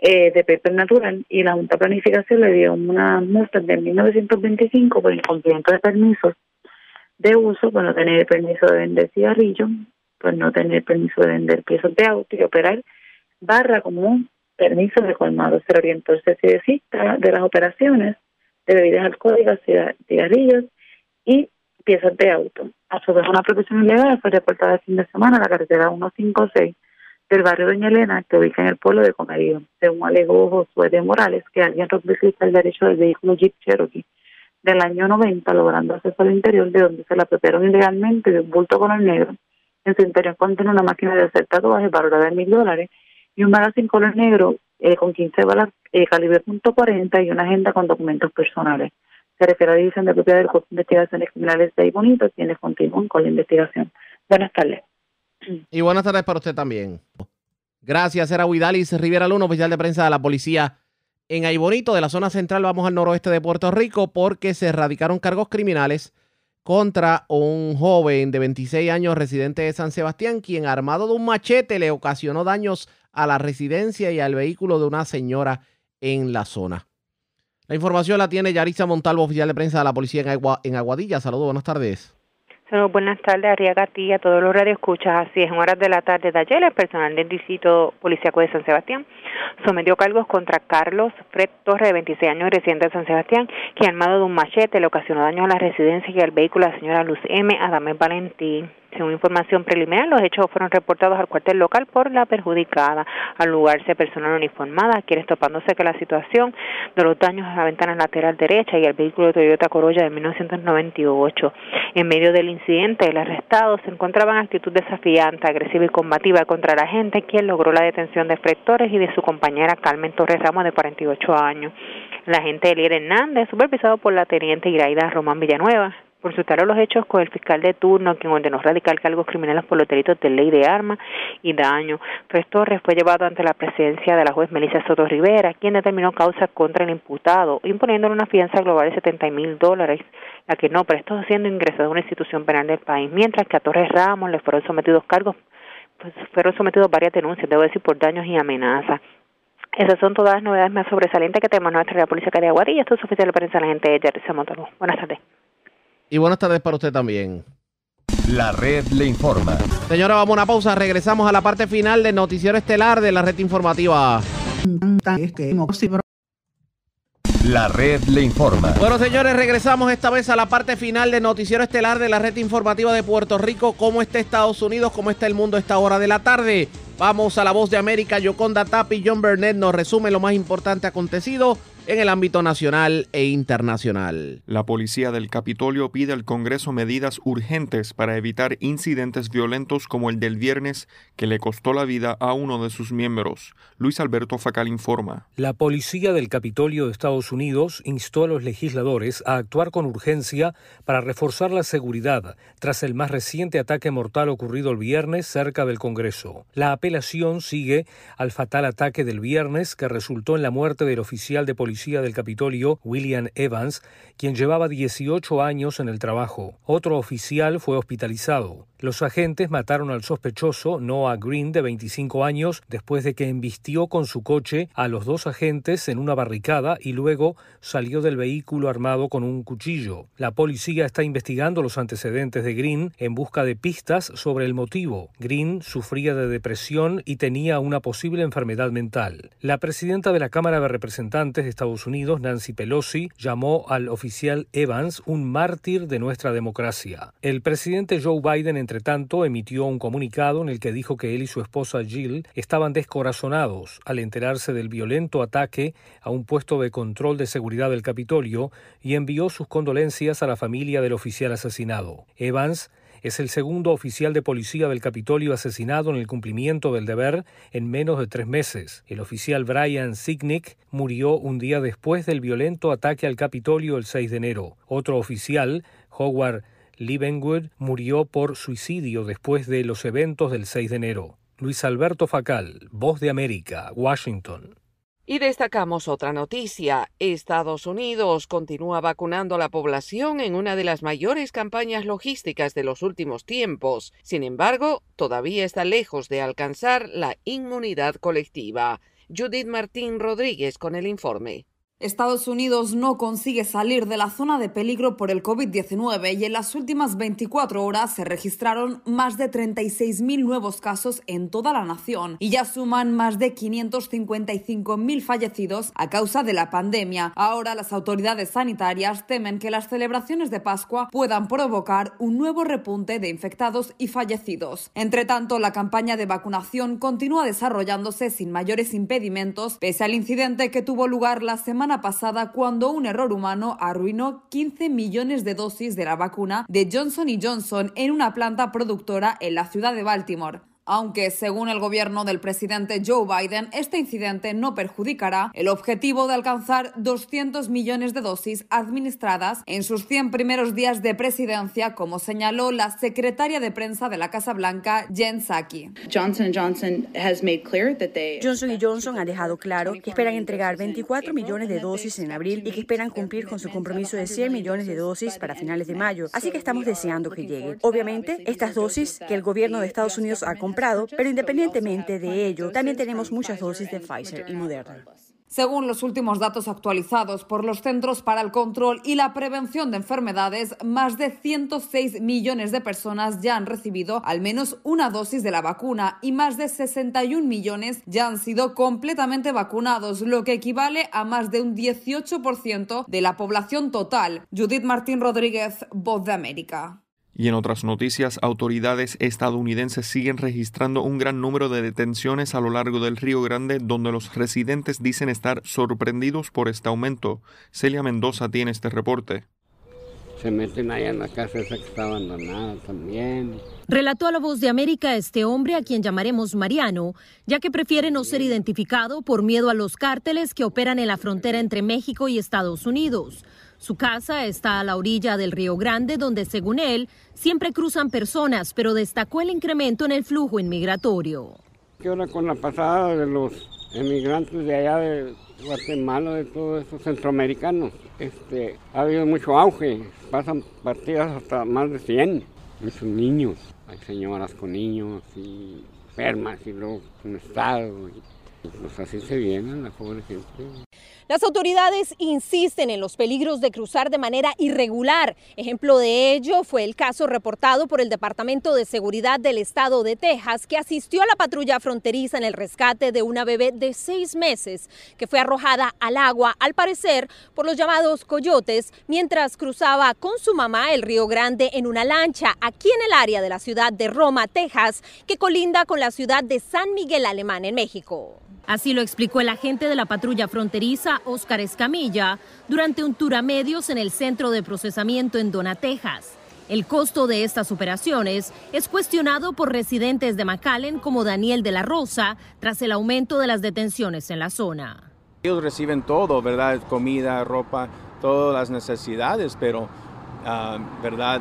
eh, de paper natural y la Junta de Planificación le dio una multa de 1925 por incumplimiento de permisos de uso, por no tener permiso de vender cigarrillos, por no tener permiso de vender piezas de auto y operar barra común permiso de colmado. Se orientó el CCDcista de las operaciones de bebidas alcohólicas, cigarrillos y piezas de auto. A su vez, una protección ilegal fue reportada el fin de semana en la carretera 156 del barrio Doña Elena, que ubica en el pueblo de Comerío. Según alegó Josué de Morales, que alguien rompió el derecho del vehículo Jeep Cherokee del año 90, logrando acceso al interior, de donde se la apropiaron ilegalmente de un bulto el negro. En su interior contiene una máquina de hacer tatuajes valorada en mil dólares y un magazine color negro eh, con 15 balas eh, calibre .40 y una agenda con documentos personales. Se refiere a la División de Propiedad del Cuerpo de Investigaciones Criminales de Bonito, quienes continúan con la investigación. Buenas tardes. Y buenas tardes para usted también. Gracias, era Huidalis Rivera Luna, oficial de prensa de la policía en Aybonito, de la zona central. Vamos al noroeste de Puerto Rico porque se erradicaron cargos criminales contra un joven de 26 años residente de San Sebastián, quien armado de un machete le ocasionó daños a la residencia y al vehículo de una señora en la zona. La información la tiene Yarisa Montalvo, oficial de prensa de la policía en, en Aguadilla. Saludos, buenas tardes. Buenas tardes, Arriaga y a todos los radioescuchas. Así es, en horas de la tarde de ayer, el personal del Distrito Policíaco de San Sebastián sometió cargos contra Carlos Fred Torre, de 26 años, residente de San Sebastián, que armado de un machete le ocasionó daño a la residencia y al vehículo de la señora Luz M. Adamés Valentín. Según información preliminar, los hechos fueron reportados al cuartel local por la perjudicada. Al lugar se personal uniformada, quienes topándose que la situación de los daños a la ventana lateral derecha y al vehículo de Toyota Corolla de 1998. En medio del incidente, el arrestado se encontraba en actitud desafiante, agresiva y combativa contra la gente, quien logró la detención de Frectores y de su compañera Carmen Torres Ramos, de 48 años. La agente Elier Hernández, supervisado por la teniente Iraida Román Villanueva, consultaron los hechos con el fiscal de turno, quien ordenó radical cargos criminales por los delitos de ley de armas y daño. Fres Torres fue llevado ante la presencia de la juez Melissa Soto Rivera, quien determinó causa contra el imputado, imponiéndole una fianza global de 70 mil dólares, la que no prestó siendo ingresado a una institución penal del país, mientras que a Torres Ramos le fueron sometidos cargos, pues fueron sometidos varias denuncias, debo decir, por daños y amenazas. Esas son todas las novedades más sobresalientes que tenemos en nuestra Policía de Aguadilla. Esto es oficial de prensa la gente de Jerry Buenas tardes. Y buenas tardes para usted también. La red le informa. Señora, vamos a una pausa. Regresamos a la parte final del noticiero estelar de la red informativa. La red le informa. Bueno, señores, regresamos esta vez a la parte final del noticiero estelar de la red informativa de Puerto Rico. ¿Cómo está Estados Unidos? ¿Cómo está el mundo a esta hora de la tarde? Vamos a la voz de América. Yoconda Tapi y John Burnett nos resumen lo más importante acontecido en el ámbito nacional e internacional. La policía del Capitolio pide al Congreso medidas urgentes para evitar incidentes violentos como el del viernes que le costó la vida a uno de sus miembros. Luis Alberto Facal informa. La policía del Capitolio de Estados Unidos instó a los legisladores a actuar con urgencia para reforzar la seguridad tras el más reciente ataque mortal ocurrido el viernes cerca del Congreso. La apelación sigue al fatal ataque del viernes que resultó en la muerte del oficial de policía policía del Capitolio, William Evans, quien llevaba 18 años en el trabajo. Otro oficial fue hospitalizado. Los agentes mataron al sospechoso, Noah Green, de 25 años, después de que embistió con su coche a los dos agentes en una barricada y luego salió del vehículo armado con un cuchillo. La policía está investigando los antecedentes de Green en busca de pistas sobre el motivo. Green sufría de depresión y tenía una posible enfermedad mental. La presidenta de la Cámara de Representantes de Estados Unidos, Nancy Pelosi, llamó al oficial Evans un mártir de nuestra democracia. El presidente Joe Biden entre tanto, emitió un comunicado en el que dijo que él y su esposa Jill estaban descorazonados al enterarse del violento ataque a un puesto de control de seguridad del Capitolio y envió sus condolencias a la familia del oficial asesinado. Evans es el segundo oficial de policía del Capitolio asesinado en el cumplimiento del deber en menos de tres meses. El oficial Brian Signick murió un día después del violento ataque al Capitolio el 6 de enero. Otro oficial, Howard Leavenwood murió por suicidio después de los eventos del 6 de enero. Luis Alberto Facal, Voz de América, Washington. Y destacamos otra noticia. Estados Unidos continúa vacunando a la población en una de las mayores campañas logísticas de los últimos tiempos. Sin embargo, todavía está lejos de alcanzar la inmunidad colectiva. Judith Martín Rodríguez con el informe. Estados Unidos no consigue salir de la zona de peligro por el COVID-19 y en las últimas 24 horas se registraron más de 36.000 nuevos casos en toda la nación y ya suman más de 555.000 fallecidos a causa de la pandemia. Ahora las autoridades sanitarias temen que las celebraciones de Pascua puedan provocar un nuevo repunte de infectados y fallecidos. Entre tanto, la campaña de vacunación continúa desarrollándose sin mayores impedimentos pese al incidente que tuvo lugar la semana pasada cuando un error humano arruinó 15 millones de dosis de la vacuna de Johnson Johnson en una planta productora en la ciudad de Baltimore aunque según el gobierno del presidente Joe Biden, este incidente no perjudicará el objetivo de alcanzar 200 millones de dosis administradas en sus 100 primeros días de presidencia, como señaló la secretaria de prensa de la Casa Blanca, Jen Psaki. Johnson Johnson Johnson Johnson ha dejado claro que esperan entregar 24 millones de dosis en abril y que esperan cumplir con su compromiso de 100 millones de dosis para finales de mayo. Así que estamos deseando que lleguen. Obviamente, estas dosis que el gobierno de Estados Unidos ha comprado pero independientemente de ello, también tenemos muchas dosis de Pfizer y Moderna. Según los últimos datos actualizados por los Centros para el Control y la Prevención de Enfermedades, más de 106 millones de personas ya han recibido al menos una dosis de la vacuna y más de 61 millones ya han sido completamente vacunados, lo que equivale a más de un 18% de la población total. Judith Martín Rodríguez, Voz de América. Y en otras noticias, autoridades estadounidenses siguen registrando un gran número de detenciones a lo largo del Río Grande, donde los residentes dicen estar sorprendidos por este aumento. Celia Mendoza tiene este reporte. Se meten allá en la casa esa que está abandonada también. Relató a la voz de América este hombre a quien llamaremos Mariano, ya que prefiere no ser identificado por miedo a los cárteles que operan en la frontera entre México y Estados Unidos. Su casa está a la orilla del Río Grande, donde, según él, siempre cruzan personas, pero destacó el incremento en el flujo inmigratorio. ¿Qué hora con la pasada de los emigrantes de allá de Guatemala, de todos esos centroamericanos? Este, ha habido mucho auge, pasan partidas hasta más de 100. Muchos niños, hay señoras con niños y enfermas y luego en estado. Y, pues así se viene la pobre gente. Las autoridades insisten en los peligros de cruzar de manera irregular. Ejemplo de ello fue el caso reportado por el Departamento de Seguridad del Estado de Texas, que asistió a la patrulla fronteriza en el rescate de una bebé de seis meses que fue arrojada al agua, al parecer, por los llamados coyotes, mientras cruzaba con su mamá el Río Grande en una lancha aquí en el área de la ciudad de Roma, Texas, que colinda con la ciudad de San Miguel Alemán en México. Así lo explicó el agente de la patrulla fronteriza, Oscar Escamilla, durante un tour a medios en el centro de procesamiento en Dona, Texas. El costo de estas operaciones es cuestionado por residentes de McAllen como Daniel de la Rosa tras el aumento de las detenciones en la zona. Ellos reciben todo, ¿verdad? Comida, ropa, todas las necesidades, pero, ah, ¿verdad?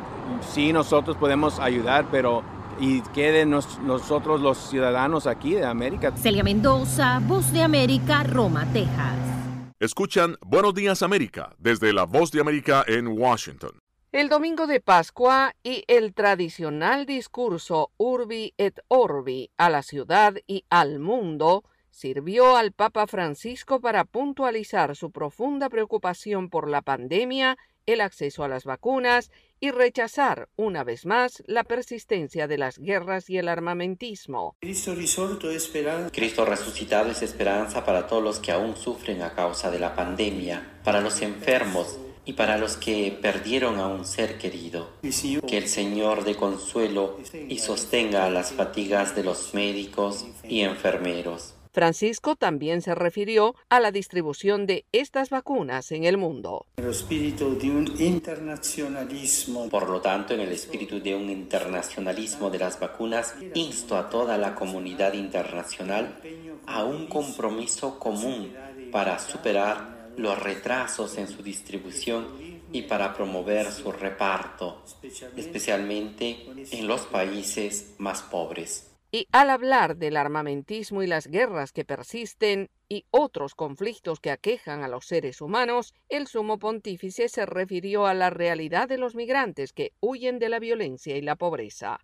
Sí, nosotros podemos ayudar, pero y queden nosotros los ciudadanos aquí de América. Celia Mendoza, Voz de América, Roma, Texas. Escuchan Buenos Días América desde la Voz de América en Washington. El domingo de Pascua y el tradicional discurso Urbi et Orbi a la ciudad y al mundo sirvió al Papa Francisco para puntualizar su profunda preocupación por la pandemia, el acceso a las vacunas y rechazar una vez más la persistencia de las guerras y el armamentismo. Cristo resucitado es esperanza para todos los que aún sufren a causa de la pandemia, para los enfermos y para los que perdieron a un ser querido. Que el Señor dé consuelo y sostenga las fatigas de los médicos y enfermeros. Francisco también se refirió a la distribución de estas vacunas en el mundo. Por lo tanto, en el espíritu de un internacionalismo de las vacunas, insto a toda la comunidad internacional a un compromiso común para superar los retrasos en su distribución y para promover su reparto, especialmente en los países más pobres. Y al hablar del armamentismo y las guerras que persisten y otros conflictos que aquejan a los seres humanos, el sumo pontífice se refirió a la realidad de los migrantes que huyen de la violencia y la pobreza.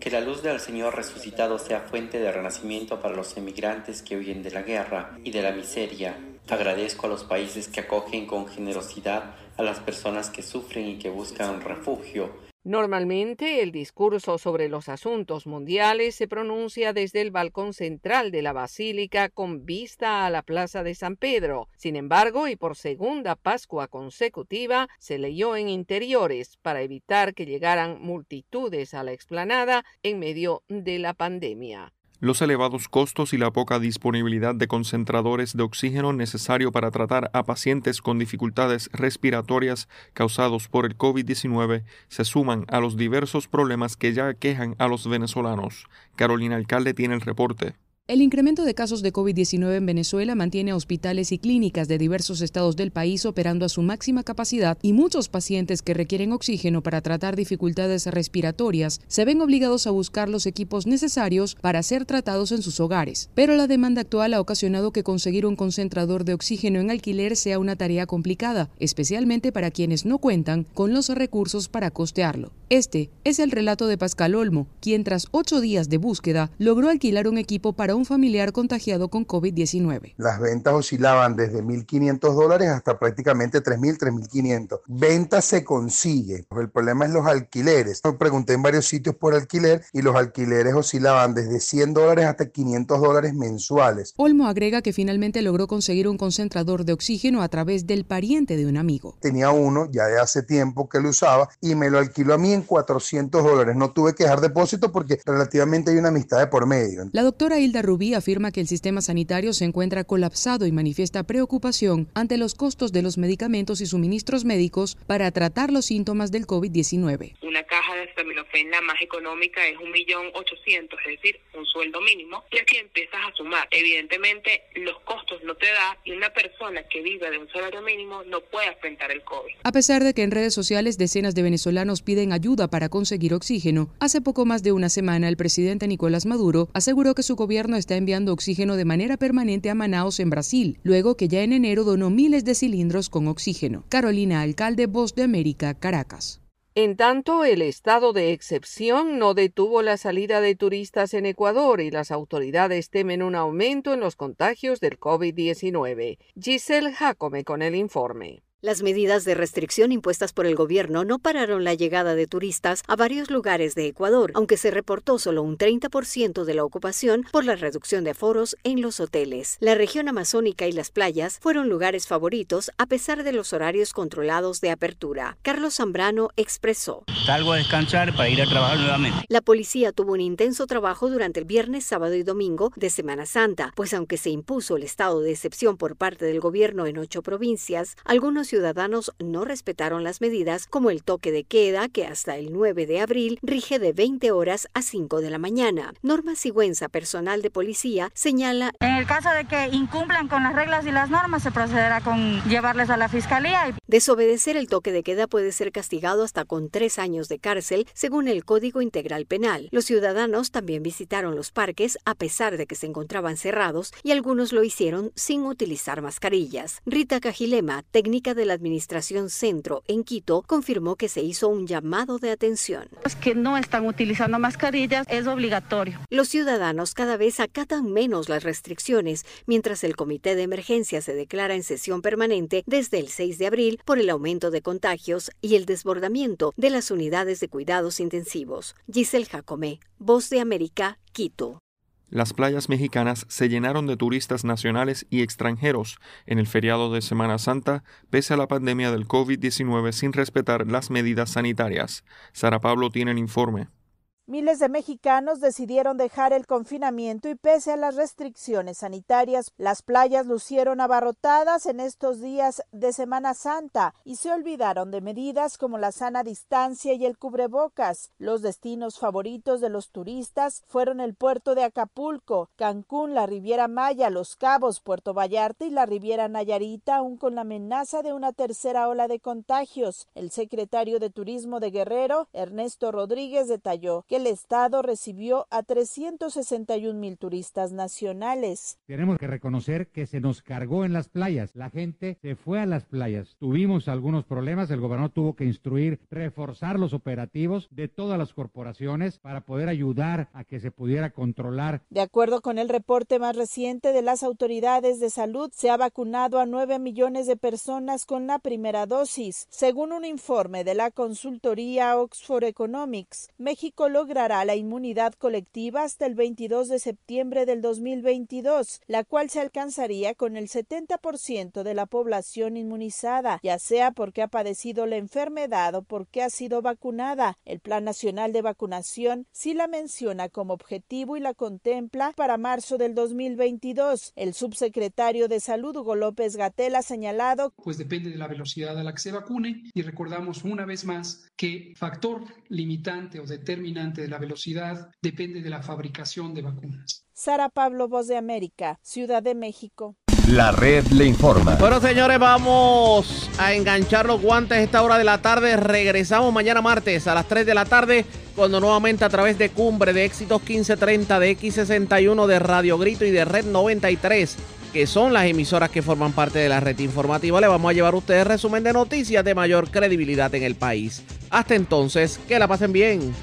Que la luz del Señor resucitado sea fuente de renacimiento para los emigrantes que huyen de la guerra y de la miseria. Agradezco a los países que acogen con generosidad a las personas que sufren y que buscan refugio Normalmente el discurso sobre los asuntos mundiales se pronuncia desde el balcón central de la basílica con vista a la plaza de San Pedro. Sin embargo, y por segunda Pascua consecutiva, se leyó en interiores para evitar que llegaran multitudes a la explanada en medio de la pandemia. Los elevados costos y la poca disponibilidad de concentradores de oxígeno necesario para tratar a pacientes con dificultades respiratorias causados por el COVID-19 se suman a los diversos problemas que ya quejan a los venezolanos. Carolina Alcalde tiene el reporte. El incremento de casos de COVID-19 en Venezuela mantiene hospitales y clínicas de diversos estados del país operando a su máxima capacidad y muchos pacientes que requieren oxígeno para tratar dificultades respiratorias se ven obligados a buscar los equipos necesarios para ser tratados en sus hogares. Pero la demanda actual ha ocasionado que conseguir un concentrador de oxígeno en alquiler sea una tarea complicada, especialmente para quienes no cuentan con los recursos para costearlo. Este es el relato de Pascal Olmo, quien tras ocho días de búsqueda logró alquilar un equipo para un familiar contagiado con COVID-19. Las ventas oscilaban desde 1.500 dólares hasta prácticamente 3.000, 3.500. Ventas se consigue. El problema es los alquileres. Me pregunté en varios sitios por alquiler y los alquileres oscilaban desde 100 dólares hasta 500 dólares mensuales. Olmo agrega que finalmente logró conseguir un concentrador de oxígeno a través del pariente de un amigo. Tenía uno ya de hace tiempo que lo usaba y me lo alquiló a mí en 400 dólares. No tuve que dejar depósito porque relativamente hay una amistad de por medio. La doctora Hilda Rubí afirma que el sistema sanitario se encuentra colapsado y manifiesta preocupación ante los costos de los medicamentos y suministros médicos para tratar los síntomas del COVID-19. Una caja de acetaminofén más económica es un millón ochocientos, es decir, un sueldo mínimo. Y aquí empiezas a sumar. Evidentemente, los costos no te da y una persona que vive de un salario mínimo no puede enfrentar el COVID. A pesar de que en redes sociales decenas de venezolanos piden ayuda para conseguir oxígeno, hace poco más de una semana el presidente Nicolás Maduro aseguró que su gobierno está enviando oxígeno de manera permanente a Manaus en Brasil, luego que ya en enero donó miles de cilindros con oxígeno. Carolina Alcalde, Voz de América, Caracas. En tanto, el estado de excepción no detuvo la salida de turistas en Ecuador y las autoridades temen un aumento en los contagios del COVID-19. Giselle Jacome con el informe. Las medidas de restricción impuestas por el gobierno no pararon la llegada de turistas a varios lugares de Ecuador, aunque se reportó solo un 30% de la ocupación por la reducción de aforos en los hoteles. La región amazónica y las playas fueron lugares favoritos a pesar de los horarios controlados de apertura. Carlos Zambrano expresó. Salgo a descansar para ir a trabajar nuevamente. La policía tuvo un intenso trabajo durante el viernes, sábado y domingo de Semana Santa, pues aunque se impuso el estado de excepción por parte del gobierno en ocho provincias, algunos ciudadanos no respetaron las medidas como el toque de queda que hasta el 9 de abril rige de 20 horas a 5 de la mañana. Norma Sigüenza, personal de policía, señala En el caso de que incumplan con las reglas y las normas se procederá con llevarles a la fiscalía. Desobedecer el toque de queda puede ser castigado hasta con tres años de cárcel, según el Código Integral Penal. Los ciudadanos también visitaron los parques a pesar de que se encontraban cerrados y algunos lo hicieron sin utilizar mascarillas. Rita Cajilema, técnica de la Administración Centro en Quito, confirmó que se hizo un llamado de atención. Los que no están utilizando mascarillas es obligatorio. Los ciudadanos cada vez acatan menos las restricciones, mientras el Comité de Emergencia se declara en sesión permanente desde el 6 de abril por el aumento de contagios y el desbordamiento de las unidades de cuidados intensivos. Giselle Jacome, Voz de América, Quito. Las playas mexicanas se llenaron de turistas nacionales y extranjeros en el feriado de Semana Santa, pese a la pandemia del COVID-19 sin respetar las medidas sanitarias. Sara Pablo tiene el informe. Miles de mexicanos decidieron dejar el confinamiento y pese a las restricciones sanitarias, las playas lucieron abarrotadas en estos días de Semana Santa y se olvidaron de medidas como la sana distancia y el cubrebocas. Los destinos favoritos de los turistas fueron el puerto de Acapulco, Cancún, la Riviera Maya, Los Cabos, Puerto Vallarta y la Riviera Nayarita, aún con la amenaza de una tercera ola de contagios. El secretario de Turismo de Guerrero, Ernesto Rodríguez, detalló que el Estado recibió a 361 mil turistas nacionales. Tenemos que reconocer que se nos cargó en las playas. La gente se fue a las playas. Tuvimos algunos problemas. El gobernador tuvo que instruir, reforzar los operativos de todas las corporaciones para poder ayudar a que se pudiera controlar. De acuerdo con el reporte más reciente de las autoridades de salud, se ha vacunado a 9 millones de personas con la primera dosis. Según un informe de la consultoría Oxford Economics, México logra logrará la inmunidad colectiva hasta el 22 de septiembre del 2022, la cual se alcanzaría con el 70% de la población inmunizada, ya sea porque ha padecido la enfermedad o porque ha sido vacunada. El Plan Nacional de Vacunación sí la menciona como objetivo y la contempla para marzo del 2022. El subsecretario de Salud, Hugo López Gatel, ha señalado pues depende de la velocidad a la que se vacune y recordamos una vez más que factor limitante o determinante de la velocidad depende de la fabricación de vacunas. Sara Pablo, Voz de América, Ciudad de México. La red le informa. Bueno, señores, vamos a enganchar los guantes a esta hora de la tarde. Regresamos mañana martes a las 3 de la tarde, cuando nuevamente a través de Cumbre, de Éxitos 1530, de X61, de Radio Grito y de Red 93, que son las emisoras que forman parte de la red informativa, le vamos a llevar a ustedes resumen de noticias de mayor credibilidad en el país. Hasta entonces, que la pasen bien.